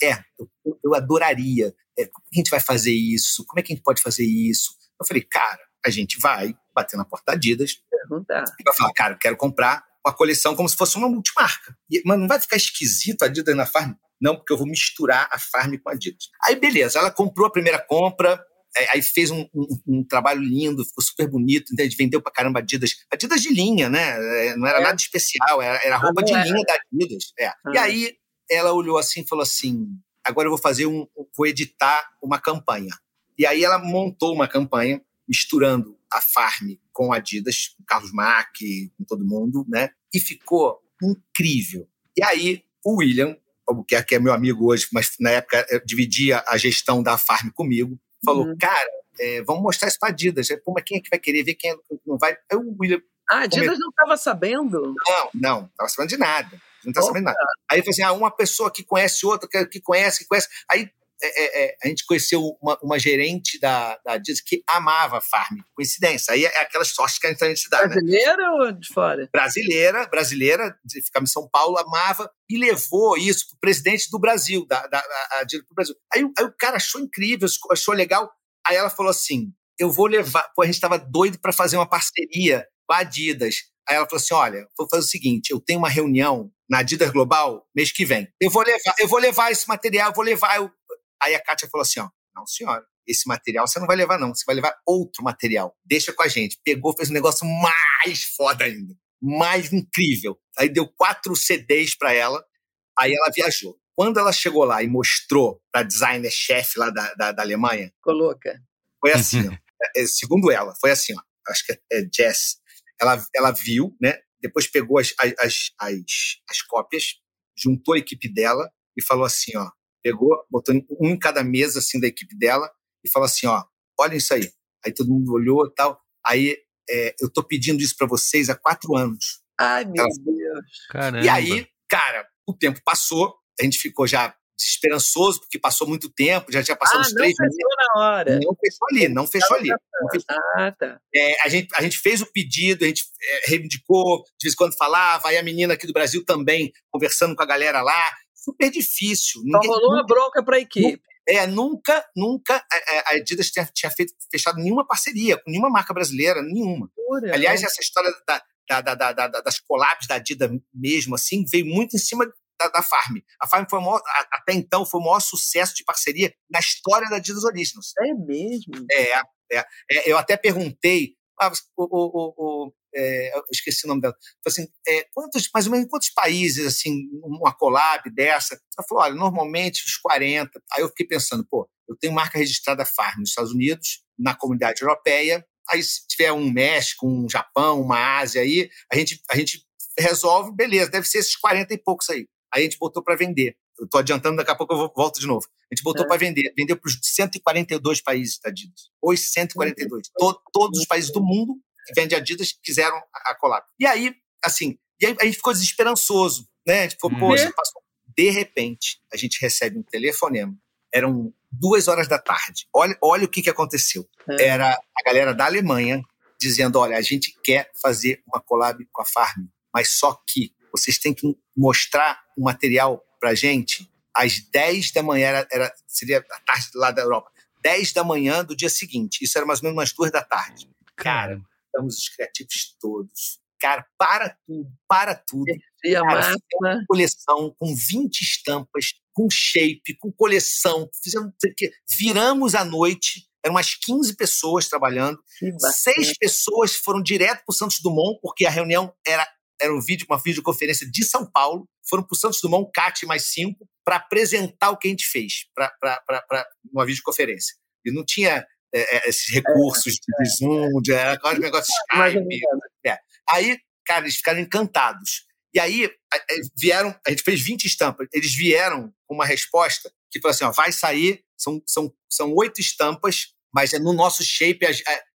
É, eu, eu adoraria. É, como é que a gente vai fazer isso? Como é que a gente pode fazer isso? Eu falei, cara, a gente vai bater na porta da Adidas Perguntar. e vai falar, cara, eu quero comprar uma coleção como se fosse uma multimarca. E, mas não vai ficar esquisito a Adidas na Farm? Não, porque eu vou misturar a Farm com a Adidas. Aí, beleza, ela comprou a primeira compra, é, aí fez um, um, um, trabalho lindo, ficou super bonito, então gente vendeu pra caramba Adidas. Adidas de linha, né? É, não era é. nada especial, era, era roupa ah, de linha da Adidas. É. Ah. E aí ela olhou assim e falou assim: agora eu vou fazer um. vou editar uma campanha. E aí ela montou uma campanha misturando a Farm com a Adidas, com Carlos Mack, com todo mundo, né? E ficou incrível. E aí o William, que é meu amigo hoje, mas na época dividia a gestão da Farm comigo, falou, uhum. cara, é, vamos mostrar isso para Adidas. Pô, mas quem é que vai querer ver, quem é não vai? Aí o William... Ah, Adidas não estava sabendo? Não, não, estava sabendo de nada. Não estava sabendo nada. Aí ele falou assim, ah, uma pessoa que conhece outra, que, que conhece, que conhece. Aí é, é, é, a gente conheceu uma, uma gerente da, da Adidas que amava a Farm. Coincidência. Aí é aquelas sortes que a gente dá, né? Brasileira né? ou de fora? Brasileira, brasileira, ficava em São Paulo, amava e levou isso para o presidente do Brasil, da, da, da Adidas para o Brasil. Aí, aí o cara achou incrível, achou legal. Aí ela falou assim: eu vou levar. Pô, a gente estava doido para fazer uma parceria com a Adidas. Aí ela falou assim: olha, vou fazer o seguinte: eu tenho uma reunião na Adidas Global mês que vem. Eu vou levar, eu vou levar esse material, eu vou levar. Eu... Aí a Kátia falou assim: ó, não, senhora, esse material você não vai levar, não. Você vai levar outro material. Deixa com a gente. Pegou, fez um negócio mais foda ainda. Mais incrível. Aí deu quatro CDs para ela. Aí ela viajou. Quando ela chegou lá e mostrou para designer-chefe lá da, da, da, Alemanha. Coloca. Foi assim, ó, *laughs* é, segundo ela, foi assim, ó, acho que é Jess. Ela, ela viu, né? Depois pegou as, as, as, as cópias, juntou a equipe dela e falou assim, ó, pegou, botou um em cada mesa assim da equipe dela e falou assim, ó, olha isso aí. Aí todo mundo olhou e tal. Aí é, eu tô pedindo isso para vocês há quatro anos. Ai, meu ela, Deus. Caramba. E aí, cara, o tempo passou, a gente ficou já esperançoso, porque passou muito tempo, já tinha passado ah, uns três meses. Não fechou na hora. Não fechou ali, não fechou ali. Não fechou. Ah, tá. É, a, gente, a gente fez o pedido, a gente é, reivindicou, de vez em quando falava, aí a menina aqui do Brasil também, conversando com a galera lá, super difícil. Só rolou uma bronca para a equipe. É, nunca, nunca a, a Adidas tinha, tinha feito, fechado nenhuma parceria com nenhuma marca brasileira, nenhuma. Pura, Aliás, essa história da, da, da, das collabs da Adidas mesmo, assim, veio muito em cima da, da Farm. A Farm foi maior, até então foi o maior sucesso de parceria na história da Adidas Originals. É mesmo? É, é, é eu até perguntei, ah, o, o, o, é, eu esqueci o nome dela, assim, é, quantos, mais ou menos quantos países, assim, uma collab dessa? Ela falou, olha, normalmente os 40. Aí eu fiquei pensando, pô, eu tenho marca registrada Farm nos Estados Unidos, na comunidade europeia, aí se tiver um México, um Japão, uma Ásia aí, a gente, a gente resolve, beleza, deve ser esses 40 e poucos aí. Aí a gente botou para vender. Eu estou adiantando, daqui a pouco eu volto de novo. A gente botou é. para vender. Vendeu para os 142 países da Adidas. Os 142. To, todos os países do mundo que vendem Adidas quiseram a, collab. E aí, assim, e aí a gente ficou desesperançoso. Né? A gente ficou, uhum. poxa, passou. De repente, a gente recebe um telefonema. Eram duas horas da tarde. Olha, olha o que, que aconteceu. É. Era a galera da Alemanha dizendo: olha, a gente quer fazer uma collab com a Farm, mas só que vocês têm que mostrar o material para gente às 10 da manhã, era, era, seria a tarde lá da Europa, 10 da manhã do dia seguinte. Isso era mais ou menos umas duas da tarde. Cara, estamos os criativos todos. Cara, para tudo, para tudo. E a Cara, uma coleção com 20 estampas, com shape, com coleção. Fizemos, viramos a noite, eram umas 15 pessoas trabalhando. Seis pessoas foram direto para o Santos Dumont, porque a reunião era era um vídeo, uma videoconferência de São Paulo, foram para o Santos Dumont, CAT mais cinco, para apresentar o que a gente fez para uma videoconferência. E não tinha é, é esses recursos é, de Zoom, de aquele negócio Skype. É. Aí, cara, eles ficaram encantados. E aí vieram, a gente fez 20 estampas, eles vieram com uma resposta que falou assim: ó, vai sair, são, são, são oito estampas, mas no nosso shape,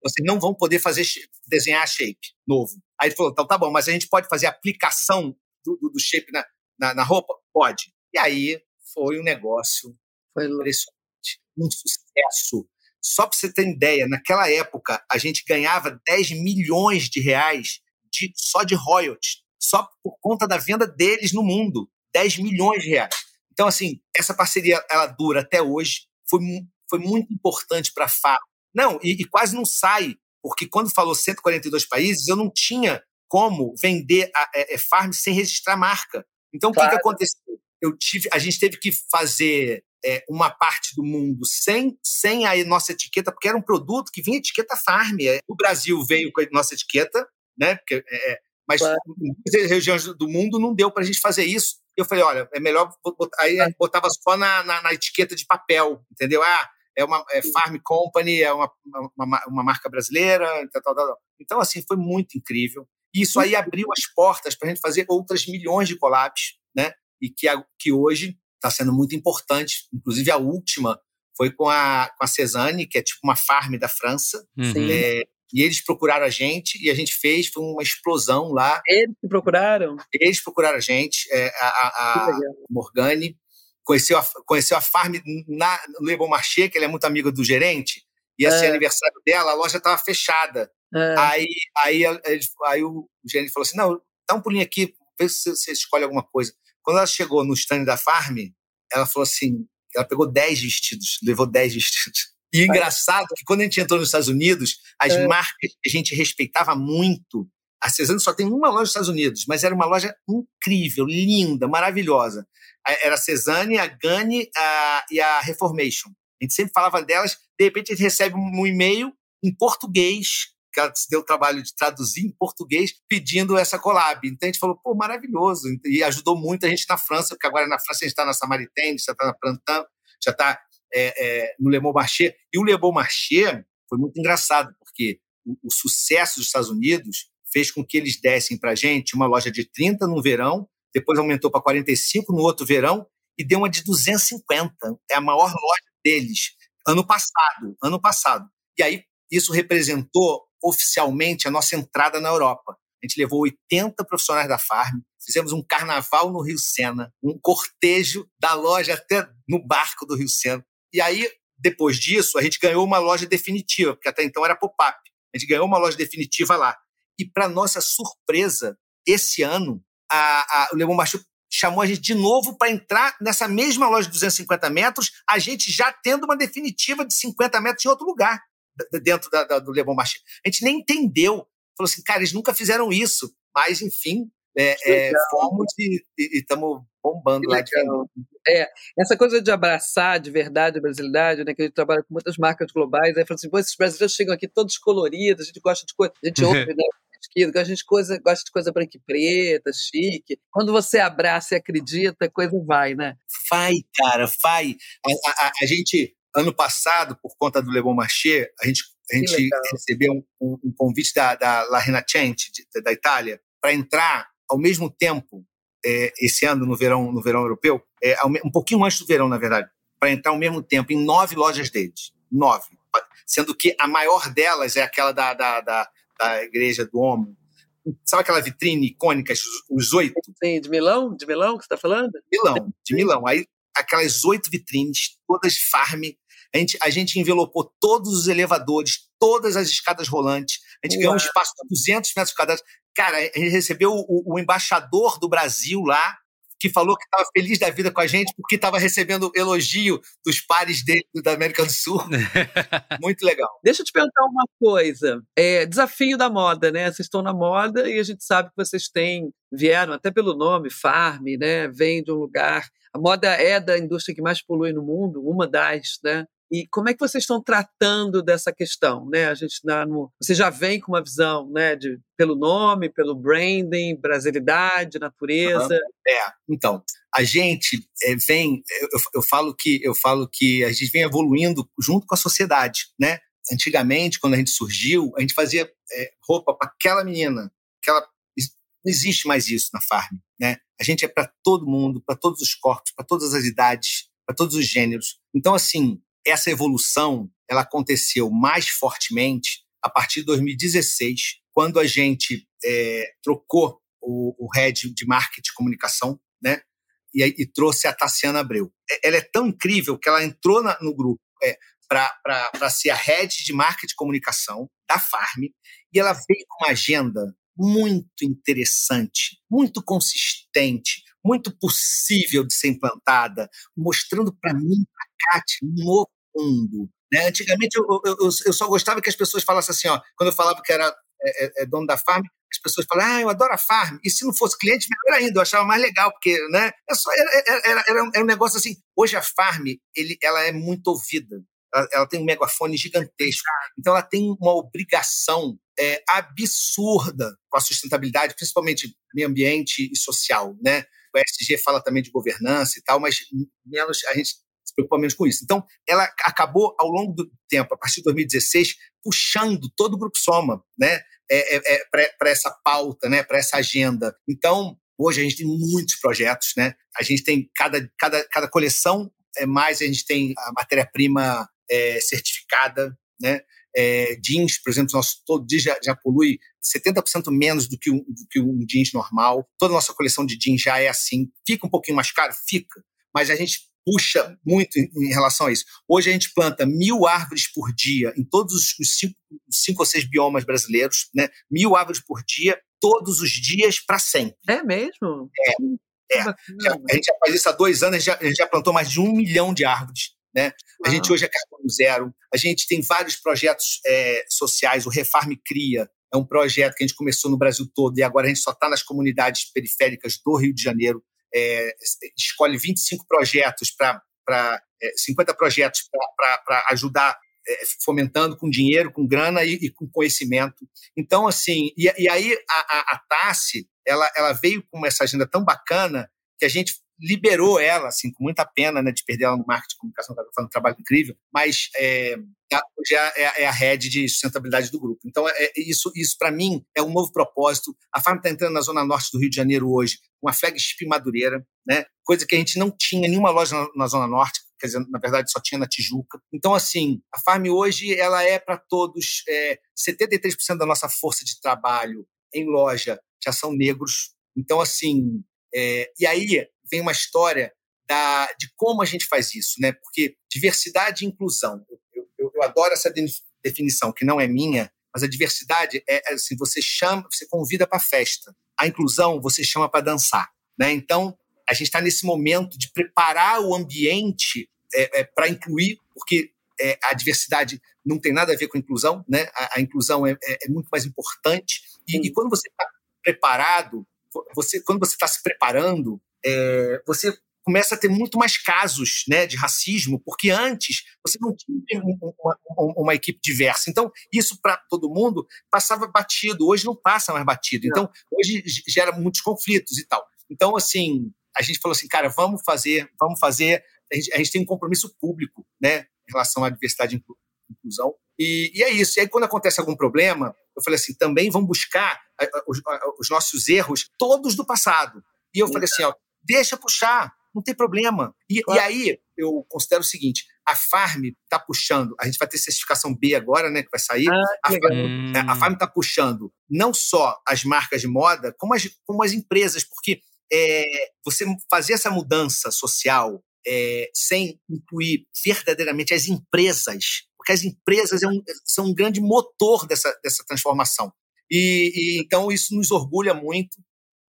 vocês não vão poder fazer desenhar shape novo. Aí ele falou, então tá bom, mas a gente pode fazer aplicação do, do, do shape na, na, na, roupa? Pode. E aí foi um negócio foi impressionante, um sucesso. Só para você ter ideia, naquela época a gente ganhava 10 milhões de reais de, só de royalties, só por conta da venda deles no mundo. 10 milhões de reais. Então, assim, essa parceria, ela dura até hoje, foi, foi muito importante para a FAO. Não, e, e, quase não sai, porque quando falou 142 países, eu não tinha como vender a, a, é, a é, farm sem registrar marca. Então, claro. o que, que aconteceu? Eu tive, a gente teve que fazer é, uma parte do mundo sem, sem a nossa etiqueta, porque era um produto que vinha etiqueta farm. O Brasil veio com a nossa etiqueta, né? Porque, é, é mas claro. em regiões do mundo não deu para a gente fazer isso. Eu falei, olha, é melhor botar, aí é. botava só na, na, na, etiqueta de papel, entendeu? Ah, é uma é Farm Company, é uma, uma, uma marca brasileira, tal, tal, tal. Então, assim, foi muito incrível. E isso aí abriu as portas para a gente fazer outras milhões de collabs, né? E que, que hoje está sendo muito importante. Inclusive, a última foi com a, com a Cezanne, que é tipo uma farm da França. Uhum. É, e eles procuraram a gente e a gente fez, foi uma explosão lá. Eles que procuraram? Eles procuraram a gente, é, a, a, a Morgane. Conheceu a, conheceu a farm na, no Le Bon Marché, que ela é muito amiga do gerente. Ia é. ser aniversário dela, a loja estava fechada. É. Aí, aí, aí, aí o gerente falou assim: não, dá um pulinho aqui, vê se você escolhe alguma coisa. Quando ela chegou no stand da farm, ela falou assim: ela pegou 10 vestidos, levou 10 vestidos. E é engraçado que quando a gente entrou nos Estados Unidos, as é. marcas que a gente respeitava muito. A Cezanne só tem uma loja nos Estados Unidos, mas era uma loja incrível, linda, maravilhosa. Era a Cezanne, a Gani a, e a Reformation. A gente sempre falava delas, de repente a gente recebe um e-mail em português, que ela se deu o trabalho de traduzir em português, pedindo essa collab. Então a gente falou, pô, maravilhoso. E ajudou muito a gente na França, porque agora na França a gente está na Samaritaine, já está na Prantin, já está é, é, no Le Bon Marché. E o Le Bon Marché foi muito engraçado, porque o, o sucesso dos Estados Unidos fez com que eles dessem para a gente uma loja de 30 no verão, depois aumentou para 45 no outro verão e deu uma de 250. É a maior loja deles ano passado, ano passado. E aí isso representou oficialmente a nossa entrada na Europa. A gente levou 80 profissionais da Farm, fizemos um carnaval no Rio Sena, um cortejo da loja até no barco do Rio Sena. E aí, depois disso, a gente ganhou uma loja definitiva, porque até então era pop-up. A gente ganhou uma loja definitiva lá. E, para nossa surpresa, esse ano, a, a, o Le Bon chamou a gente de novo para entrar nessa mesma loja de 250 metros, a gente já tendo uma definitiva de 50 metros em outro lugar, dentro da, da, do Le Bon Marché. A gente nem entendeu. Falou assim, cara, eles nunca fizeram isso. Mas, enfim, é, é, fomos e estamos bombando lá. É, essa coisa de abraçar de verdade a brasilidade, né, que a gente trabalha com muitas marcas globais, aí fala assim, esses brasileiros chegam aqui todos coloridos, a gente gosta de coisa, a gente ouve, né, *laughs* a gente coisa, gosta de coisa branca e preta, chique. Quando você abraça e acredita, a coisa vai, né? Vai, cara, vai. A, a, a gente, ano passado, por conta do Le Bon Marché, a gente, a gente recebeu um, um, um, convite da, da La Rinascente, da Itália, para entrar ao mesmo tempo, é, esse ano, no verão, no verão europeu, é, um pouquinho antes do verão, na verdade, para entrar ao mesmo tempo em nove lojas deles. Nove. Sendo que a maior delas é aquela da, da, da, da Igreja do Homem. Sabe aquela vitrine icônica, os oito? Sim, de Milão? De Milão que você está falando? Milão, de Milão. Aí aquelas oito vitrines, todas farm. A gente, a gente envelopou todos os elevadores, todas as escadas rolantes. A gente Uau. ganhou um espaço de 200 metros quadrados. Cara, a gente recebeu o, o embaixador do Brasil lá, que falou que estava feliz da vida com a gente porque estava recebendo elogio dos pares dele da América do Sul. *laughs* Muito legal. Deixa eu te perguntar uma coisa. É, desafio da moda, né? Vocês estão na moda e a gente sabe que vocês têm, vieram até pelo nome, Farm, né? Vem de um lugar. A moda é da indústria que mais polui no mundo, uma das, né? E como é que vocês estão tratando dessa questão? Né? A gente tá no, você já vem com uma visão né, de, pelo nome, pelo branding, brasilidade, natureza. É, então, a gente é, vem, eu, eu, falo que, eu falo que a gente vem evoluindo junto com a sociedade. Né? Antigamente, quando a gente surgiu, a gente fazia é, roupa para aquela menina, aquela não existe mais isso na farm, né? A gente é para todo mundo, para todos os corpos, para todas as idades, para todos os gêneros. Então, assim, essa evolução ela aconteceu mais fortemente a partir de 2016, quando a gente é, trocou o, o head de marketing e comunicação, né? E, e, trouxe a Tassiana Abreu. É, ela é tão incrível que ela entrou na, no grupo é, para ser a head de marketing e comunicação da Farm e ela veio com uma agenda muito interessante, muito consistente, muito possível de ser implantada, mostrando para mim, para Kátia, um novo mundo. Né? Antigamente eu, eu, eu, só gostava que as pessoas falassem assim, ó, quando eu falava que era é, é, é dono da farm, as pessoas falam, ah, eu adoro a farm. E se não fosse cliente, melhor ainda, eu achava mais legal, porque né, é só, era, era, era, era um negócio assim. Hoje a farm ele, ela é muito ouvida. Ela, ela tem um megafone gigantesco. Então ela tem uma obrigação é, absurda com a sustentabilidade, principalmente meio ambiente e social. Né? O ESG fala também de governança e tal, mas menos a gente se preocupa menos com isso. Então, ela acabou, ao longo do tempo, a partir de 2016, puxando todo o Grupo Soma né, é, é, é para essa pauta, né, para essa agenda. Então, hoje a gente tem muitos projetos, né? a gente tem cada, cada, cada coleção é mais, a gente tem a matéria-prima é, certificada, né? É, jeans, por exemplo, nosso todo dia já, já polui 70% menos do que, um, do que um jeans normal. Toda a nossa coleção de jeans já é assim. Fica um pouquinho mais caro? Fica. Mas a gente puxa muito em relação a isso. Hoje a gente planta mil árvores por dia em todos os cinco, cinco ou seis biomas brasileiros, né? Mil árvores por dia, todos os dias para sempre. É mesmo? É. é. Já, a gente já faz isso há dois anos, a gente, já, a gente já plantou mais de um milhão de árvores. Né? A gente hoje é carbono zero. A gente tem vários projetos é, sociais. O Refarm Cria é um projeto que a gente começou no Brasil todo e agora a gente só está nas comunidades periféricas do Rio de Janeiro é, escolhe 25 projetos para é, 50 projetos para ajudar é, fomentando com dinheiro, com grana e, e, com conhecimento. Então, assim, e, e aí a, a, a Tassi, ela, ela veio com essa agenda tão bacana que a gente liberou ela, assim, com muita pena né, de perder ela no marketing de comunicação, ela fazendo um trabalho incrível, mas é, hoje é, é, é, a rede de sustentabilidade do grupo. Então, é, é isso, isso para mim, é um novo propósito. A Farm está entrando na zona norte do Rio de Janeiro hoje, uma flagship Madureira, né? coisa que a gente não tinha nenhuma loja na, na zona norte, quer dizer, na verdade só tinha na Tijuca. Então, assim, a Farm hoje ela é para todos, é, 73% da nossa força de trabalho em loja já são negros. Então, assim, é, e aí vem uma história da, de como a gente faz isso, né? Porque diversidade e inclusão, eu, eu, eu adoro essa definição que não é minha, mas a diversidade é, é assim, você chama, você convida para festa. A inclusão você chama para dançar, né? Então a gente está nesse momento de preparar o ambiente é, é, para incluir, porque é, a diversidade não tem nada a ver com a inclusão, né? A, a inclusão é, é, é muito mais importante. E, e quando você está preparado, você, quando você está se preparando, é, você começa a ter muito mais casos né, de racismo, porque antes você não tinha uma, uma, equipe diversa. Então, isso para todo mundo passava batido, hoje não passa mais batido. Então, hoje gera muitos conflitos e tal. Então, assim, a gente falou assim, cara, vamos fazer, vamos fazer. A gente, a gente tem um compromisso público né, em relação à diversidade e inclusão. E, e, é isso. E aí, quando acontece algum problema, eu falei assim, também vamos buscar os, os nossos erros todos do passado. E eu falei assim, ó, deixa puxar, não tem problema. E, claro. e aí eu considero o seguinte: a Farm está puxando, a gente vai ter certificação B agora, né, que vai sair. Ah, a, Farm, é, a Farm está puxando não só as marcas de moda, como as, como as empresas, porque é, você fazer essa mudança social é, sem incluir verdadeiramente as empresas, porque as empresas é um, são um grande motor dessa, dessa transformação. E, e então isso nos orgulha muito.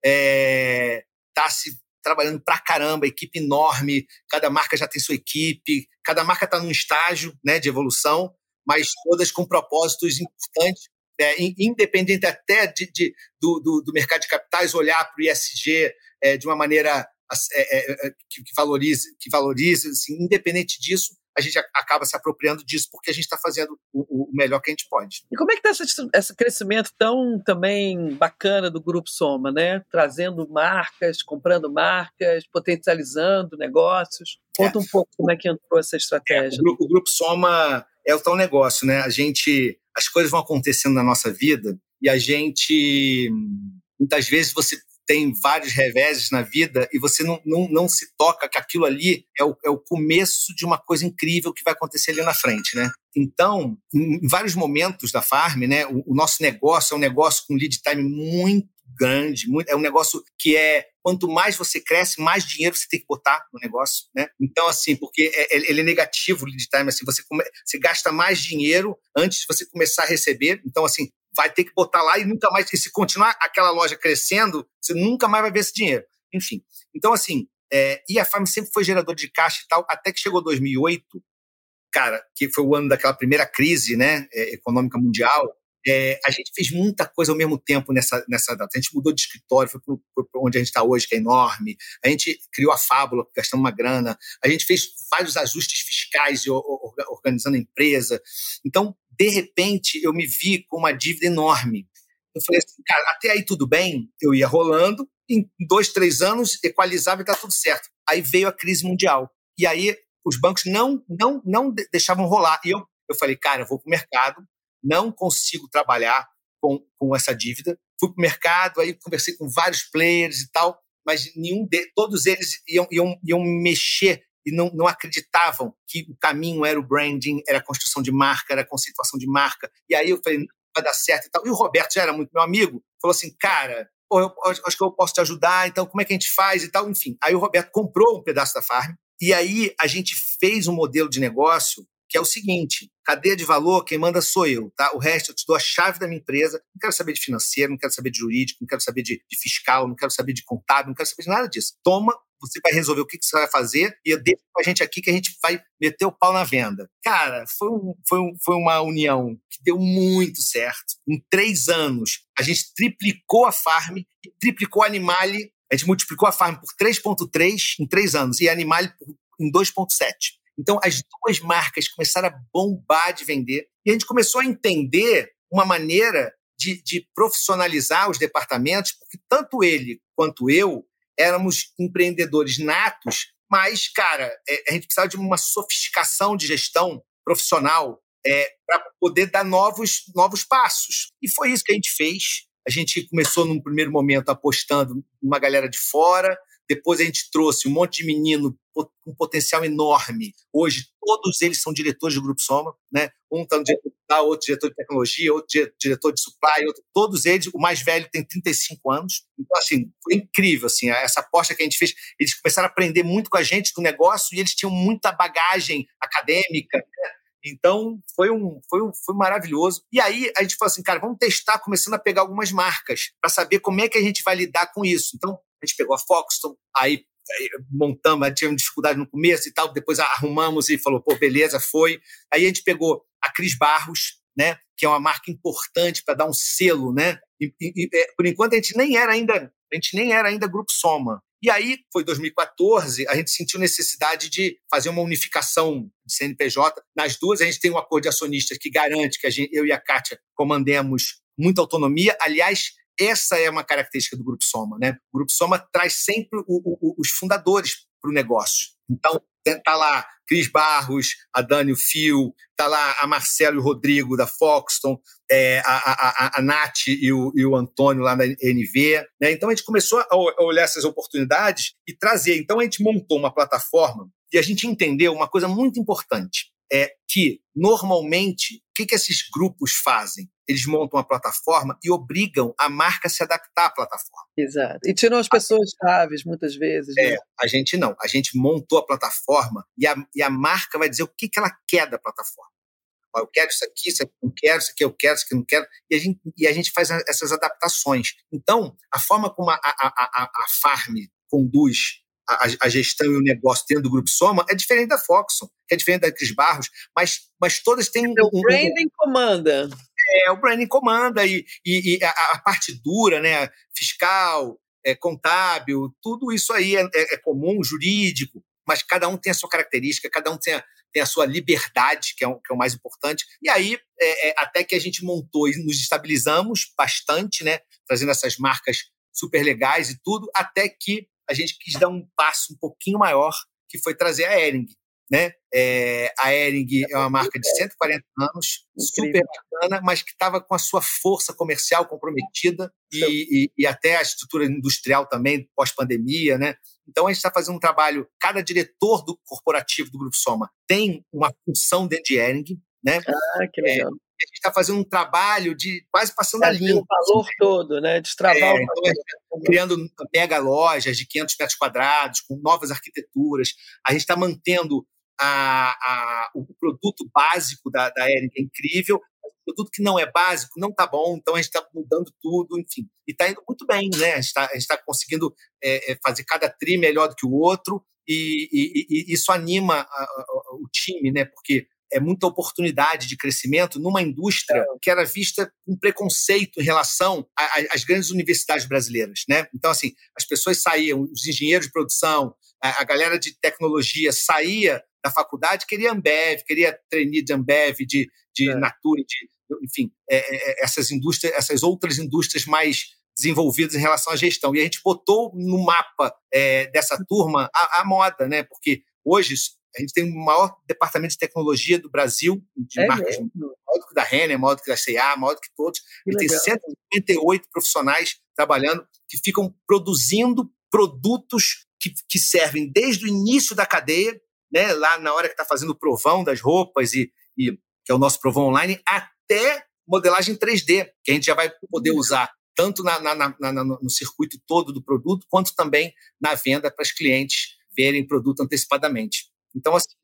É, tá se trabalhando pra caramba, equipe enorme, cada marca já tem sua equipe, cada marca está num estágio né, de evolução, mas todas com propósitos importantes, é, independente até de, de do, do, do, mercado de capitais olhar para o ISG é, de uma maneira é, é, é, que, valorize, que valorize assim, independente disso, a gente acaba se apropriando disso porque a gente está fazendo o, o, melhor que a gente pode. E como é que está esse, esse, crescimento tão também bacana do Grupo Soma, né? Trazendo marcas, comprando marcas, potencializando negócios. Conta é. um pouco como é que entrou essa estratégia. É, o, o, Grupo Soma é o tal negócio, né? A gente, as coisas vão acontecendo na nossa vida e a gente, muitas vezes você tem vários reveses na vida e você não, não, não se toca que aquilo ali é o, é o começo de uma coisa incrível que vai acontecer ali na frente, né? Então, em vários momentos da farm, né, o, o nosso negócio é um negócio com lead time muito grande, muito, é um negócio que é quanto mais você cresce, mais dinheiro você tem que botar no negócio, né? Então, assim, porque é, é, ele é negativo o lead time, assim, você, come, você gasta mais dinheiro antes de você começar a receber. Então, assim, vai ter que botar lá e nunca mais. E se continuar aquela loja crescendo, você nunca mais vai ver esse dinheiro. enfim. Então, assim, é, e a Farm sempre foi gerador de caixa e tal, até que chegou 2008, cara, que foi o ano daquela primeira crise né, é, econômica mundial, é, a gente fez muita coisa ao mesmo tempo nessa, nessa data. A gente mudou de escritório, foi para onde a gente está hoje, que é enorme. A gente criou a Fábula, gastando uma grana. A gente fez vários ajustes fiscais organizando a empresa. Então, de repente, eu me vi com uma dívida enorme. Eu falei assim, cara, até aí tudo bem, eu ia rolando, em dois, três anos, equalizava e tá tudo certo. Aí veio a crise mundial. E aí os bancos não, não, não deixavam rolar. E eu, eu falei, cara, eu vou para o mercado, não consigo trabalhar com, com essa dívida. Fui para o mercado, aí conversei com vários players e tal, mas nenhum de, todos eles iam, iam, iam mexer e não, não acreditavam que o caminho era o branding, era a construção de marca, era a conceituação de marca. E aí eu falei, vai dar certo e tal. E o Roberto já era muito meu amigo, falou assim, cara, pô, eu, acho que eu posso te ajudar, então como é que a gente faz e tal, enfim. Aí o Roberto comprou um pedaço da farm, e aí a gente fez um modelo de negócio que é o seguinte: cadeia de valor, quem manda sou eu, tá? O resto eu te dou a chave da minha empresa. Não quero saber de financeiro, não quero saber de jurídico, não quero saber de, de fiscal, não quero saber de contábil, não quero saber de nada disso. Toma, você vai resolver o que, que você vai fazer e deixa com a gente aqui que a gente vai meter o pau na venda. Cara, foi, um, foi, um, foi uma união que deu muito certo. Em três anos, a gente triplicou a farm e triplicou a Animale. A gente multiplicou a farm por 3,3 em três anos e a Animale por, em 2,7. Então, as duas marcas começaram a bombar de vender e a gente começou a entender uma maneira de, de profissionalizar os departamentos, porque tanto ele quanto eu éramos empreendedores natos, mas, cara, é, a gente precisava de uma sofisticação de gestão profissional é, para poder dar novos, novos passos. E foi isso que a gente fez. A gente começou num primeiro momento apostando numa galera de fora, depois a gente trouxe um monte de menino com potencial enorme. Hoje, todos eles são diretores do Grupo Soma, né? Um está no diretor de outro diretor de tecnologia, outro diretor de supply, outro, todos eles, o mais velho tem 35 anos. Então, assim, foi incrível, assim, essa aposta que a gente fez. Eles começaram a aprender muito com a gente do negócio e eles tinham muita bagagem acadêmica, né? Então, foi um, foi um foi maravilhoso. E aí, a gente falou assim, cara, vamos testar, começando a pegar algumas marcas, para saber como é que a gente vai lidar com isso. Então, a gente pegou a Foxton, aí montamos, tivemos dificuldade no começo e tal, depois arrumamos e falou, pô, beleza, foi. Aí a gente pegou a Cris Barros, né, que é uma marca importante para dar um selo, né? E, e, e, por enquanto a gente nem era ainda, a gente nem era ainda grupo Soma. E aí foi 2014, a gente sentiu necessidade de fazer uma unificação de CNPJ. Nas duas a gente tem um acordo de acionistas que garante que gente, eu e a Kátia comandemos muita autonomia. Aliás, essa é uma característica do Grupo Soma. Né? O Grupo Soma traz sempre o, o, os fundadores para o negócio. Então, está lá Cris Barros, a Dani o Fio, está lá a Marcelo e o Rodrigo da Foxton, é, a, a, a, Nath e o, e o Antônio lá da NV. Né? Então, a gente começou a olhar essas oportunidades e trazer. Então, a gente montou uma plataforma e a gente entendeu uma coisa muito importante é que, normalmente, o que, que esses grupos fazem? Eles montam uma plataforma e obrigam a marca a se adaptar à plataforma. Exato. E tiram as pessoas chaves, muitas vezes. Né? É, a gente não. A gente montou a plataforma e a, e a marca vai dizer o que, que ela quer da plataforma. eu quero isso aqui, isso aqui eu não quero, isso aqui eu quero, isso aqui eu não quero. E a gente, e a gente faz essas adaptações. Então, a forma como a, a, a, a Farm conduz a, a, gestão e o negócio dentro do Grupo Soma é diferente da Foxon, que é diferente da Cris Barros, mas, mas todas têm. Então, um, o branding um, comanda. É, o branding comanda e, e, e a, a, parte dura, né, fiscal, é, contábil, tudo isso aí é, é, é, comum, jurídico, mas cada um tem a sua característica, cada um tem a, tem a sua liberdade, que é, o, que é o mais importante. E aí, é, é, até que a gente montou e nos estabilizamos bastante, né, trazendo essas marcas super legais e tudo, até que a gente quis dar um passo um pouquinho maior, que foi trazer a Ering. Né? É, a Ering é uma marca de 140 anos, super bacana, mas que estava com a sua força comercial comprometida e, e, e até a estrutura industrial também, pós-pandemia. Né? Então, a gente está fazendo um trabalho, cada diretor do corporativo do Grupo Soma tem uma função dentro de Ering, né? Ah, que legal. É, a gente está fazendo um trabalho de quase passando a linha. O valor todo, né? Destravar é, o então, criando mega lojas de 500 metros quadrados, com novas arquiteturas. A gente está mantendo a, a, o produto básico da, da Ering, é incrível, produto que não é básico não está bom, então a gente está mudando tudo, enfim. E está indo muito bem, né? A gente está tá conseguindo é, é, fazer cada tri melhor do que o outro, e, e, e isso anima a, a, o time, né? Porque é muita oportunidade de crescimento numa indústria é. que era vista com preconceito em relação às grandes universidades brasileiras, né? Então, assim, as pessoas saíam, os engenheiros de produção, a, a galera de tecnologia saía da faculdade, queria Ambev, queria trainee de Ambev, de, de é. Natura, de, enfim, é, é, é, essas indústrias, essas outras indústrias mais desenvolvidas em relação à gestão. E a gente botou no mapa é, dessa turma a, a, moda, né? Porque hoje a gente tem o maior departamento de tecnologia do Brasil, de é marcas mesmo? maior do que da Renner, maior do que da C&A, maior do que todos. Que e tem 158 profissionais trabalhando que ficam produzindo produtos que, que servem desde o início da cadeia, né, lá na hora que está fazendo o provão das roupas, e, e, que é o nosso provão online, até modelagem 3D, que a gente já vai poder uhum. usar tanto na, na, na, no circuito todo do produto, quanto também na venda para os clientes verem produto antecipadamente. Então, assim,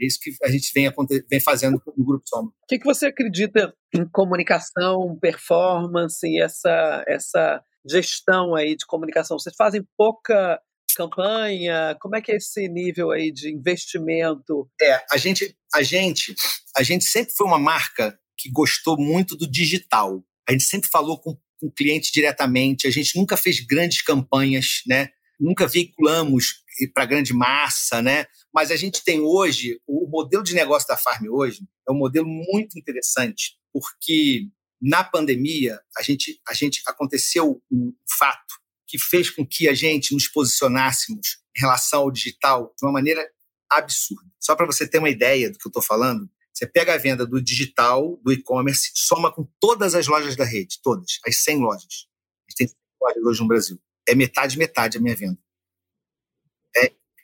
é isso que a gente vem, vem fazendo no Grupo Soma. O que, que você acredita em comunicação, performance essa, essa gestão aí de comunicação? Vocês fazem pouca campanha? Como é que é esse nível aí de investimento? É, a gente, a gente, a gente sempre foi uma marca que gostou muito do digital. A gente sempre falou com, com o cliente diretamente, a gente nunca fez grandes campanhas, né? Nunca veiculamos para grande massa, né? Mas a gente tem hoje, o modelo de negócio da Farm hoje é um modelo muito interessante, porque na pandemia a gente, a gente aconteceu um fato que fez com que a gente nos posicionássemos em relação ao digital de uma maneira absurda. Só para você ter uma ideia do que eu estou falando, você pega a venda do digital, do e-commerce, soma com todas as lojas da rede, todas, as 100 lojas. A gente tem 100 lojas hoje no Brasil. É metade, metade a minha venda.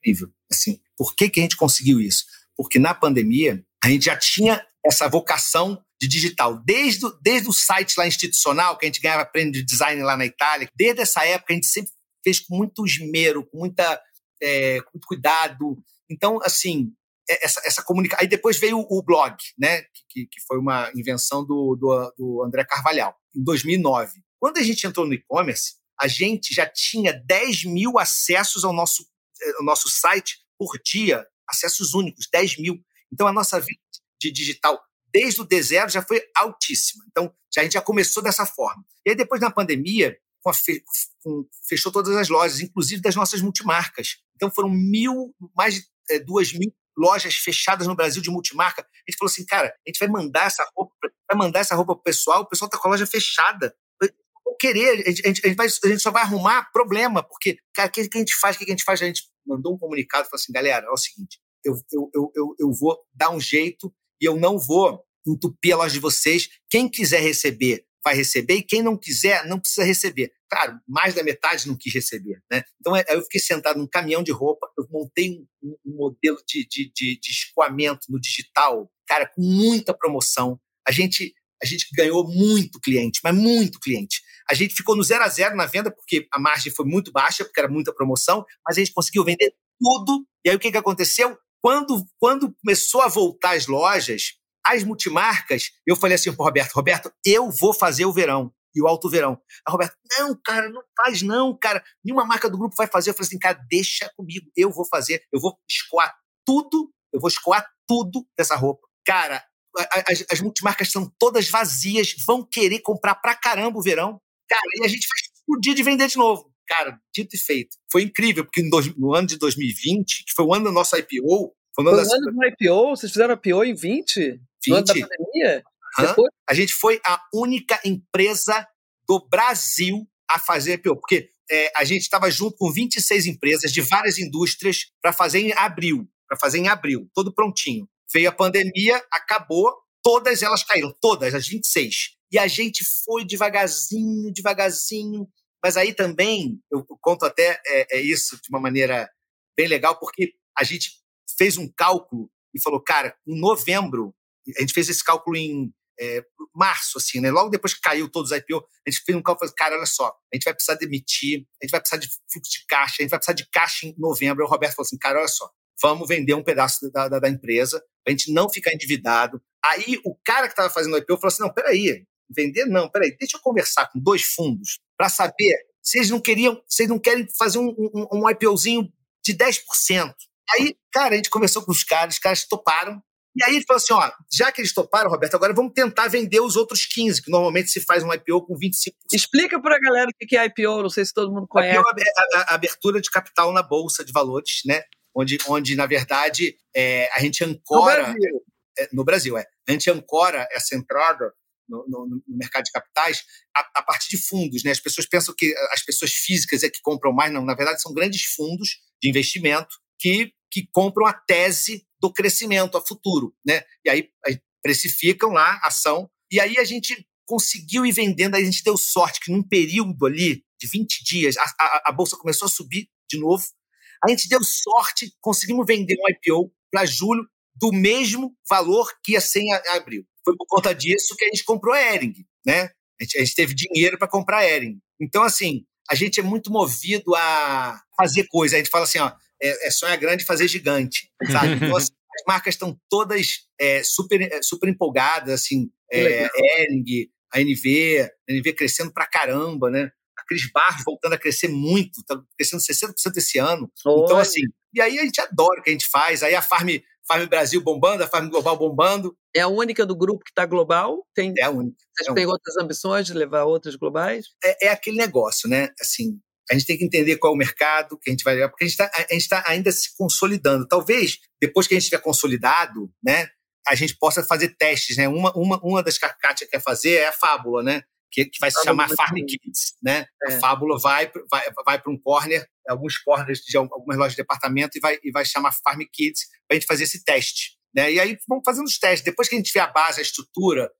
Incrível. Assim, por que, que a gente conseguiu isso? Porque na pandemia, a gente já tinha essa vocação de digital. Desde, desde o site lá institucional, que a gente ganhava prêmio de design lá na Itália, desde essa época a gente sempre fez com muito esmero, com, muita, é, com muito cuidado. Então, assim, é, essa, essa comunicação. Aí depois veio o blog, né? Que, que foi uma invenção do, do, do André Carvalhal, em 2009. Quando a gente entrou no e-commerce, a gente já tinha 10 mil acessos ao nosso, é, ao nosso site por dia, acessos únicos, 10 mil. Então a nossa vida de digital desde o D0 já foi altíssima. Então, já, a gente já começou dessa forma. E aí, depois da pandemia, fe, fechou todas as lojas, inclusive das nossas multimarcas. Então, foram mil, mais de é, duas mil lojas fechadas no Brasil de multimarca. A gente falou assim, cara, a gente vai mandar essa roupa, vai mandar essa roupa pro pessoal, o pessoal tá com a loja fechada. Vou querer, a gente, a, gente, vai, a gente só vai arrumar problema, porque, cara, o que, que a gente faz? O que a gente faz? A gente mandou um comunicado, falou assim, galera, é o seguinte, eu, eu, eu, eu, eu vou dar um jeito e eu não vou entupir a loja de vocês. Quem quiser receber, vai receber, e quem não quiser, não precisa receber. Claro, mais da metade não quis receber. Né? Então, é, eu fiquei sentado num caminhão de roupa, eu montei um, um modelo de, de, de, de escoamento no digital, cara, com muita promoção. A gente, a gente ganhou muito cliente, mas muito cliente. A gente ficou no zero a zero na venda, porque a margem foi muito baixa, porque era muita promoção, mas a gente conseguiu vender tudo. E aí o que, que aconteceu? Quando, quando começou a voltar as lojas, as multimarcas, eu falei assim pro Roberto, Roberto, eu vou fazer o verão e o alto verão. A Roberto, não, cara, não faz não, cara. Nenhuma marca do grupo vai fazer. Eu falei assim, cara, deixa comigo, eu vou fazer, eu vou escoar tudo, eu vou escoar tudo dessa roupa. Cara, as, as multimarcas são todas vazias, vão querer comprar pra caramba o verão. Cara, e a gente faz o dia de vender de novo. Cara, dito e feito. Foi incrível, porque no ano de 2020, que foi o ano do nosso IPO, foi o ano, foi ano do IPO? Vocês fizeram IPO em 20? 20? No ano da pandemia? A gente foi a única empresa do Brasil a fazer IPO, porque é, a gente estava junto com 26 empresas de várias indústrias para fazer em abril, para fazer em abril, todo prontinho. Veio a pandemia, acabou, todas elas caíram, todas, as 26. E a gente foi devagarzinho, devagarzinho, mas aí também, eu conto até é, é isso de uma maneira bem legal, porque a gente fez um cálculo e falou, cara, em novembro, a gente fez esse cálculo em é, março, assim, né? Logo depois que caiu todos os IPO, a gente fez um cálculo e falou, cara, olha só, a gente vai precisar demitir, a gente vai precisar de fluxo de caixa, a gente vai precisar de caixa em novembro. Aí o Roberto falou assim, cara, olha só, vamos vender um pedaço da, da, da empresa, a gente não ficar endividado, Aí o cara que estava fazendo o IPO falou assim: não, peraí, vender não, peraí, deixa eu conversar com dois fundos para saber se eles não queriam, se eles não querem fazer um, um, um IPOzinho de 10%. Aí, cara, a gente conversou com os caras, os caras toparam. E aí ele falou assim: ó, já que eles toparam, Roberto, agora vamos tentar vender os outros 15, que normalmente se faz um IPO com 25%. Explica para a galera o que é IPO, não sei se todo mundo conhece. IPO é a, a abertura de capital na Bolsa de Valores, né? Onde, onde na verdade, é, a gente ancora. No Brasil. É, no Brasil, é. A gente ancora essa entrada no, no, no, mercado de capitais a, a, partir de fundos. Né? As pessoas pensam que as pessoas físicas é que compram mais, não. Na verdade, são grandes fundos de investimento que, que compram a tese do crescimento a futuro. Né? E aí, aí precificam lá a ação. E aí a gente conseguiu ir vendendo, aí a gente deu sorte que num período ali de 20 dias, a, a, a bolsa começou a subir de novo. A gente deu sorte, conseguimos vender um IPO para julho do mesmo valor que ia ser em abril. Foi por conta disso que a gente comprou a Ering, né? A gente, a gente teve dinheiro para comprar a Ering. Então, assim, a gente é muito movido a fazer coisa. A gente fala assim, ó, é, é sonhar grande fazer gigante, sabe? Então, assim, *laughs* as marcas estão todas é, super, é, super empolgadas, assim, é, Ering, a NV, a NV crescendo pra caramba, né? A Cris Barros voltando a crescer muito, tá crescendo 60% esse ano. Oi. Então, assim, e aí a gente adora o que a gente faz. Aí a Farm Farm Brasil bombando, a Farm Global bombando. É a única do grupo que está global? Tem, é a única. Vocês é têm outras ambições de levar outras globais? É, é, aquele negócio, né? Assim, a gente tem que entender qual é o mercado que a gente vai levar, porque a gente está tá ainda se consolidando. Talvez, depois que a gente estiver consolidado, né, a gente possa fazer testes, né? Uma, uma, uma das que a Kátia quer fazer é a fábula, né? Que, que vai se chamar Farm Kids, né? É. A fábula vai, vai, vai para um corner alguns corners de algumas lojas de departamento e vai, e vai chamar Farm Kids para a gente fazer esse teste. Né? E aí vamos fazendo os testes. Depois que a gente tiver a base, a estrutura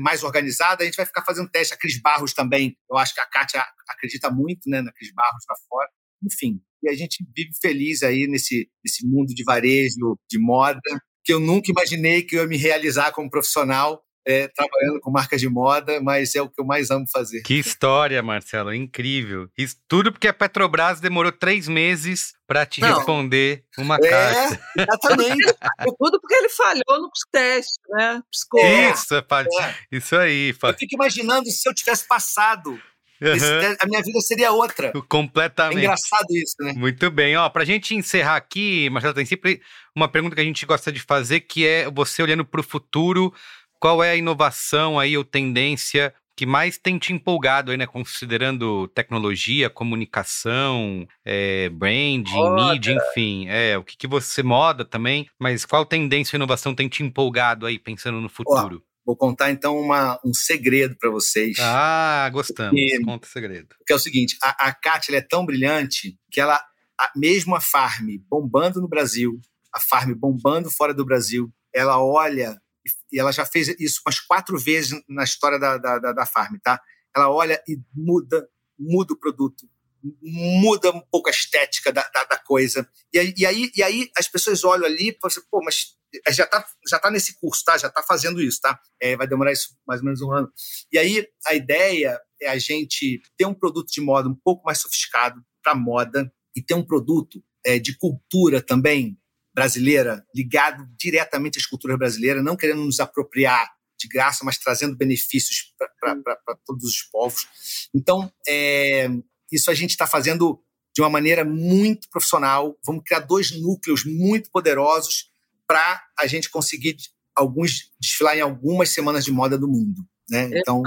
mais organizada, a gente vai ficar fazendo teste. A Cris Barros também, eu acho que a Kátia acredita muito né, na Cris Barros lá fora. Enfim, e a gente vive feliz aí nesse, nesse mundo de varejo, de moda, que eu nunca imaginei que eu ia me realizar como profissional é, trabalhando com marcas de moda, mas é o que eu mais amo fazer. Que história, Marcelo, incrível. Isso tudo porque a Petrobras demorou três meses para te Não. responder uma é, carta. Exatamente. tudo porque ele falhou no teste, né? Piscou. Isso, é, é. isso aí. Eu fico imaginando se eu tivesse passado Uhum. A minha vida seria outra. Completamente. É engraçado isso, né? Muito bem. Ó, pra gente encerrar aqui, Marcelo, tem sempre uma pergunta que a gente gosta de fazer, que é você olhando para o futuro, qual é a inovação aí ou tendência que mais tem te empolgado aí, né? Considerando tecnologia, comunicação, é, branding, moda. mídia, enfim. É, o que, que você moda também, mas qual tendência ou inovação tem te empolgado aí, pensando no futuro? vou contar então uma, um segredo para vocês. Ah, gostamos. E, Conta o segredo. Que é o seguinte: a, a Kátia é tão brilhante que ela, a, mesmo a Farm bombando no Brasil, a Farm bombando fora do Brasil, ela olha e ela já fez isso umas quatro vezes na história da, da, da, da Farm, tá? Ela olha e muda, muda o produto, muda um pouco a estética da, da, da coisa. E aí, e, aí, e aí as pessoas olham ali e falam assim, pô, mas já está já tá nesse curso, tá? Já está fazendo isso, tá? É, vai demorar isso mais ou menos um ano. E aí a ideia é a gente ter um produto de moda um pouco mais sofisticado para moda e ter um produto é, de cultura também brasileira, ligado diretamente às culturas brasileiras, não querendo nos apropriar de graça, mas trazendo benefícios para todos os povos. Então, é, isso a gente está fazendo de uma maneira muito profissional. Vamos criar dois núcleos muito poderosos para a gente conseguir alguns desfilar em algumas semanas de moda do mundo. Né? Então,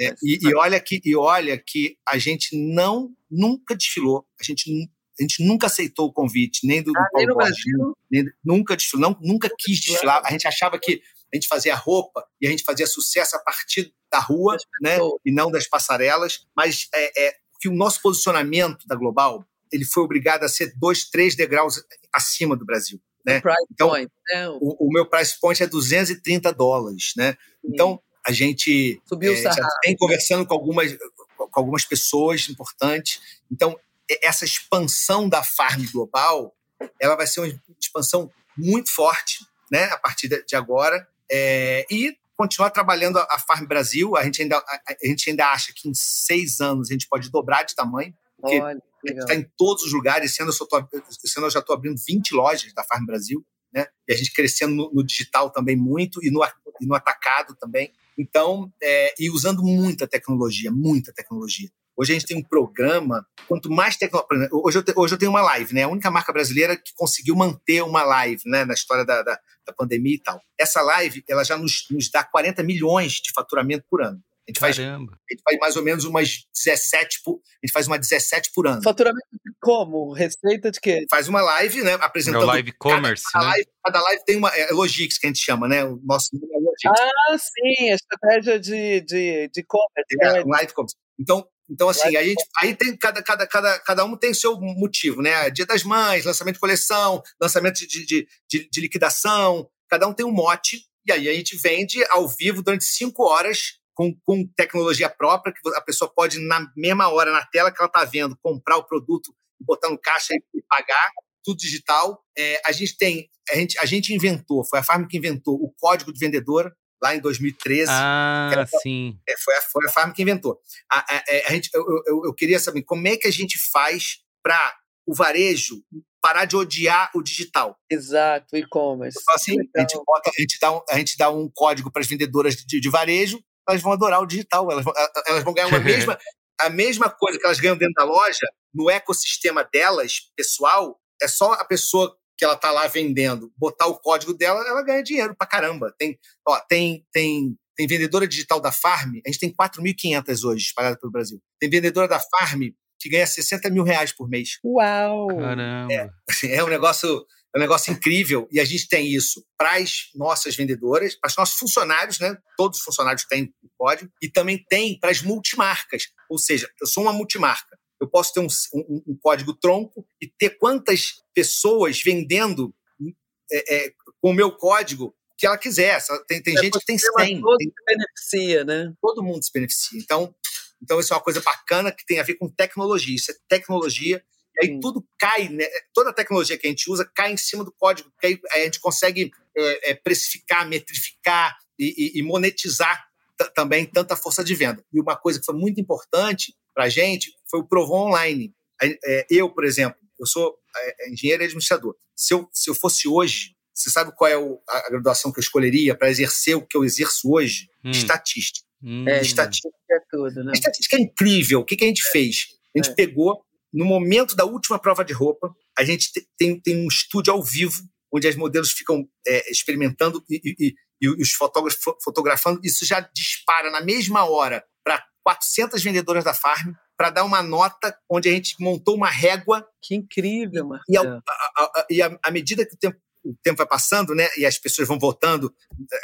é, e, e, olha que e olha que a gente não nunca desfilou, a gente a gente nunca aceitou o convite, nem do, ah, do Paulo nunca não, nunca quis desfilar. A gente achava que a gente fazia roupa e a gente fazia sucesso a partir da rua, né? E não das passarelas. Mas é, é que o nosso posicionamento da Global ele foi obrigado a ser dois, três degraus acima do Brasil. Né? então, point, né? O, o, meu price point é 230 dólares, né? Sim. Então, a gente Subiu é, já vem conversando com algumas, com algumas pessoas importantes. Então, essa expansão da farm global, ela vai ser uma expansão muito forte, né, a partir de agora, é, e continuar trabalhando a, Farm Brasil. A gente, ainda, a, a, gente ainda acha que em seis anos a gente pode dobrar de tamanho, porque Olha, a gente está em todos os lugares. Sendo eu, tô, eu já estou abrindo 20 lojas da Farm Brasil, né? E a gente crescendo no, no digital também muito e no, e no atacado também. Então, é, e usando muita tecnologia, muita tecnologia. Hoje a gente tem um programa, quanto mais tecnologia. Hoje, eu te, hoje eu tenho uma live, né? A única marca brasileira que conseguiu manter uma live, né? Na história da, da, da pandemia e tal. Essa live, ela já nos, nos dá 40 milhões de faturamento por ano. A gente, faz, a gente faz mais ou menos umas 17 por, a gente faz uma 17 por ano. Faturamento como? Receita de quê? Faz uma live, né? Apresentando. É o live commerce. Cada, né? live, cada live tem uma. É Logix, que a gente chama, né? O nosso é Logix. Ah, sim, a estratégia de, de, de commerce. É, né? live commerce. Então, então, assim, a gente, aí tem cada, cada, cada, cada um tem seu motivo, né? Dia das Mães, lançamento de coleção, lançamento de, de, de, de liquidação, cada um tem um mote, e aí a gente vende ao vivo durante cinco horas com, com tecnologia própria, que a pessoa pode, na mesma hora, na tela que ela está vendo, comprar o produto, botar no caixa e pagar, tudo digital. É, a gente tem, a gente, a gente inventou, foi a Farm que inventou o código de vendedor, lá em 2013. Ah, era, sim. É, foi, a, foi a Farm que inventou. A, a, é, a gente, eu, eu, eu, queria saber como é que a gente faz para o varejo parar de odiar o digital. Exato, e-commerce. Então, assim, a, gente bota, a, gente dá um, a gente dá um código para as vendedoras de, de, varejo, elas vão adorar o digital, elas vão, elas vão ganhar uma *laughs* mesma, a mesma coisa que elas ganham dentro da loja, no ecossistema delas, pessoal, é só a pessoa que ela tá lá vendendo, botar o código dela, ela ganha dinheiro pra caramba. Tem, ó, tem, tem, tem vendedora digital da Farm, a gente tem 4.500 hoje espalhada pelo Brasil. Tem vendedora da Farm que ganha 60 mil reais por mês. Uau! Caramba! É, é um negócio é um negócio incrível e a gente tem isso para as nossas vendedoras, para os nossos funcionários, né? Todos os funcionários têm o código e também tem para as multimarcas. Ou seja, eu sou uma multimarca eu posso ter um, um, um código tronco e ter quantas pessoas vendendo é, é, com o meu código que ela quiser. Tem, tem é, gente que tem 100. Todo tem, se beneficia, né? Todo mundo se beneficia. Então, então, isso é uma coisa bacana que tem a ver com tecnologia. Isso é tecnologia. E aí Sim. tudo cai, né? toda a tecnologia que a gente usa cai em cima do código, que aí a gente consegue é, é, precificar, metrificar e, e, e monetizar também tanta força de venda. E uma coisa que foi muito importante para a gente foi o Provon Online. É, eu, por exemplo, eu sou é, engenheiro e administrador. Se eu, se eu fosse hoje, você sabe qual é a graduação que eu escolheria para exercer o que eu exerço hoje? Hum. Estatística. Hum. É, estatística é tudo, né? Estatística é incrível. O que, que a gente fez? A gente é. pegou, no momento da última prova de roupa, a gente tem, tem um estúdio ao vivo, onde as modelos ficam é, experimentando e, e, e, os fotógrafos fotografando. Isso já dispara na mesma hora para 400 vendedoras da Farm para dar uma nota onde a gente montou uma régua. Que incrível, mano. E, e à medida que o tempo, o tempo vai passando, né, e as pessoas vão votando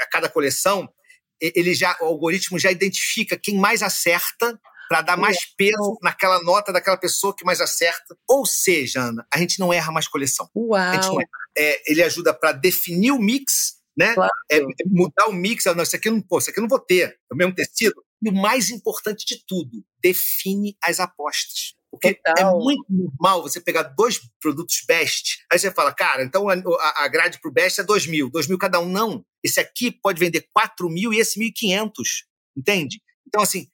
a cada coleção, ele já, o algoritmo já identifica quem mais acerta para dar mais peso naquela nota daquela pessoa que mais acerta. Ou seja, Ana, a gente não erra mais coleção. Uau! É, ele ajuda para definir o mix, né? Claro. É, mudar o mix. Não, isso aqui não, pô, isso aqui eu não vou ter. É o mesmo tecido. E o mais importante de tudo, define as apostas. Porque é Total. é muito normal você pegar dois produtos best, aí você fala, cara, então a, a grade pro best é 2 mil, 2 mil cada um. Não, esse aqui pode vender 4 mil e esse 1.500, entende? Então, assim,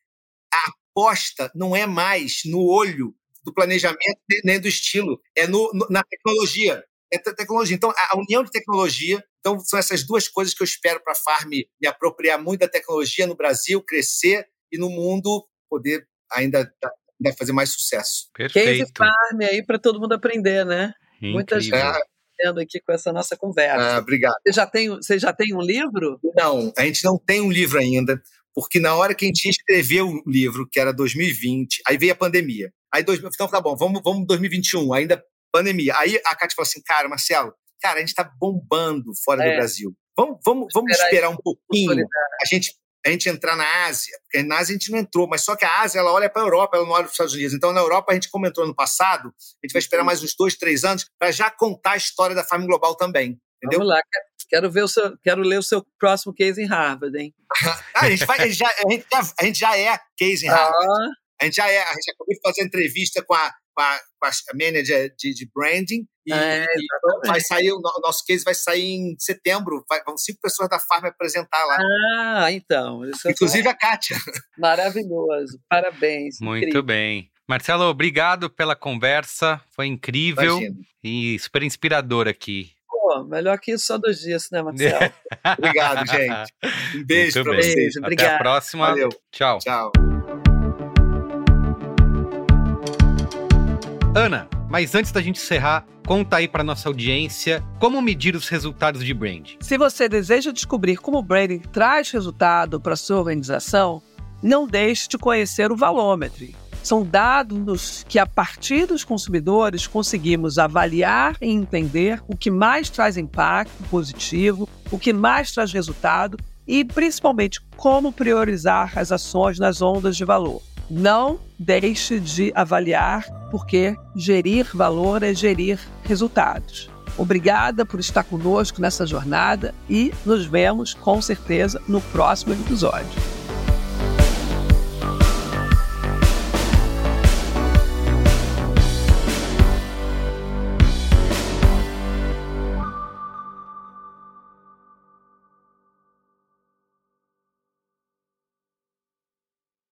a aposta não é mais no olho do planejamento nem do estilo, é no, no na tecnologia. É tecnologia. Então, a união de tecnologia então, são essas duas coisas que eu espero para a Farm me apropriar muito da tecnologia no Brasil, crescer e no mundo poder ainda, ainda fazer mais sucesso. Perfeito. Case Farm aí para todo mundo aprender, né? Incrível. Muita gente aprendendo aqui com essa nossa conversa. Ah, obrigado. Você já, tem, você já tem um livro? Não, a gente não tem um livro ainda, porque na hora que a gente escreveu o livro, que era 2020, aí veio a pandemia. Aí, dois, então tá bom, vamos, vamos 2021, ainda pandemia. Aí a Cátia falou assim, cara, Marcelo, cara, a gente está bombando fora é. do Brasil. Vamos, vamos, vamos esperar um pouquinho a gente, a gente entrar na Ásia, porque na Ásia a gente não entrou, mas só que a Ásia ela olha para a Europa, ela não olha para os Estados Unidos. Então, na Europa, a gente, como entrou no passado, a gente vai esperar mais uns dois, três anos para já contar a história da Farm Global também. Entendeu? Vamos lá, quero ver o seu, quero ler o seu próximo case em Harvard, hein? ah, a, gente vai, a, gente já, a, gente já, a gente já é case em Harvard. Ah. A gente já é, a gente acabou de fazer entrevista com a, com a, com a manager de, de branding e, é, e vai sair, o nosso case vai sair em setembro. Vai, vão cinco pessoas da Farm apresentar lá. Ah, então. Inclusive a Kátia. *laughs* Maravilhoso. Parabéns. Muito incrível. bem. Marcelo, obrigado pela conversa. Foi incrível Imagina. e super inspirador aqui. Pô, melhor que isso só dois dias, né, Marcelo? *laughs* Obrigado, gente. Um *laughs* beijo para vocês. Beijo, Até a próxima. Valeu. Tchau. Tchau. Ana, mas antes da gente encerrar, conta aí para nossa audiência como medir os resultados de brand. Se você deseja descobrir como o branding traz resultado para sua organização, não deixe de conhecer o Valômetro. São dados que, a partir dos consumidores, conseguimos avaliar e entender o que mais traz impacto positivo, o que mais traz resultado e, principalmente, como priorizar as ações nas ondas de valor. Não deixe de avaliar, porque gerir valor é gerir resultados. Obrigada por estar conosco nessa jornada e nos vemos com certeza no próximo episódio.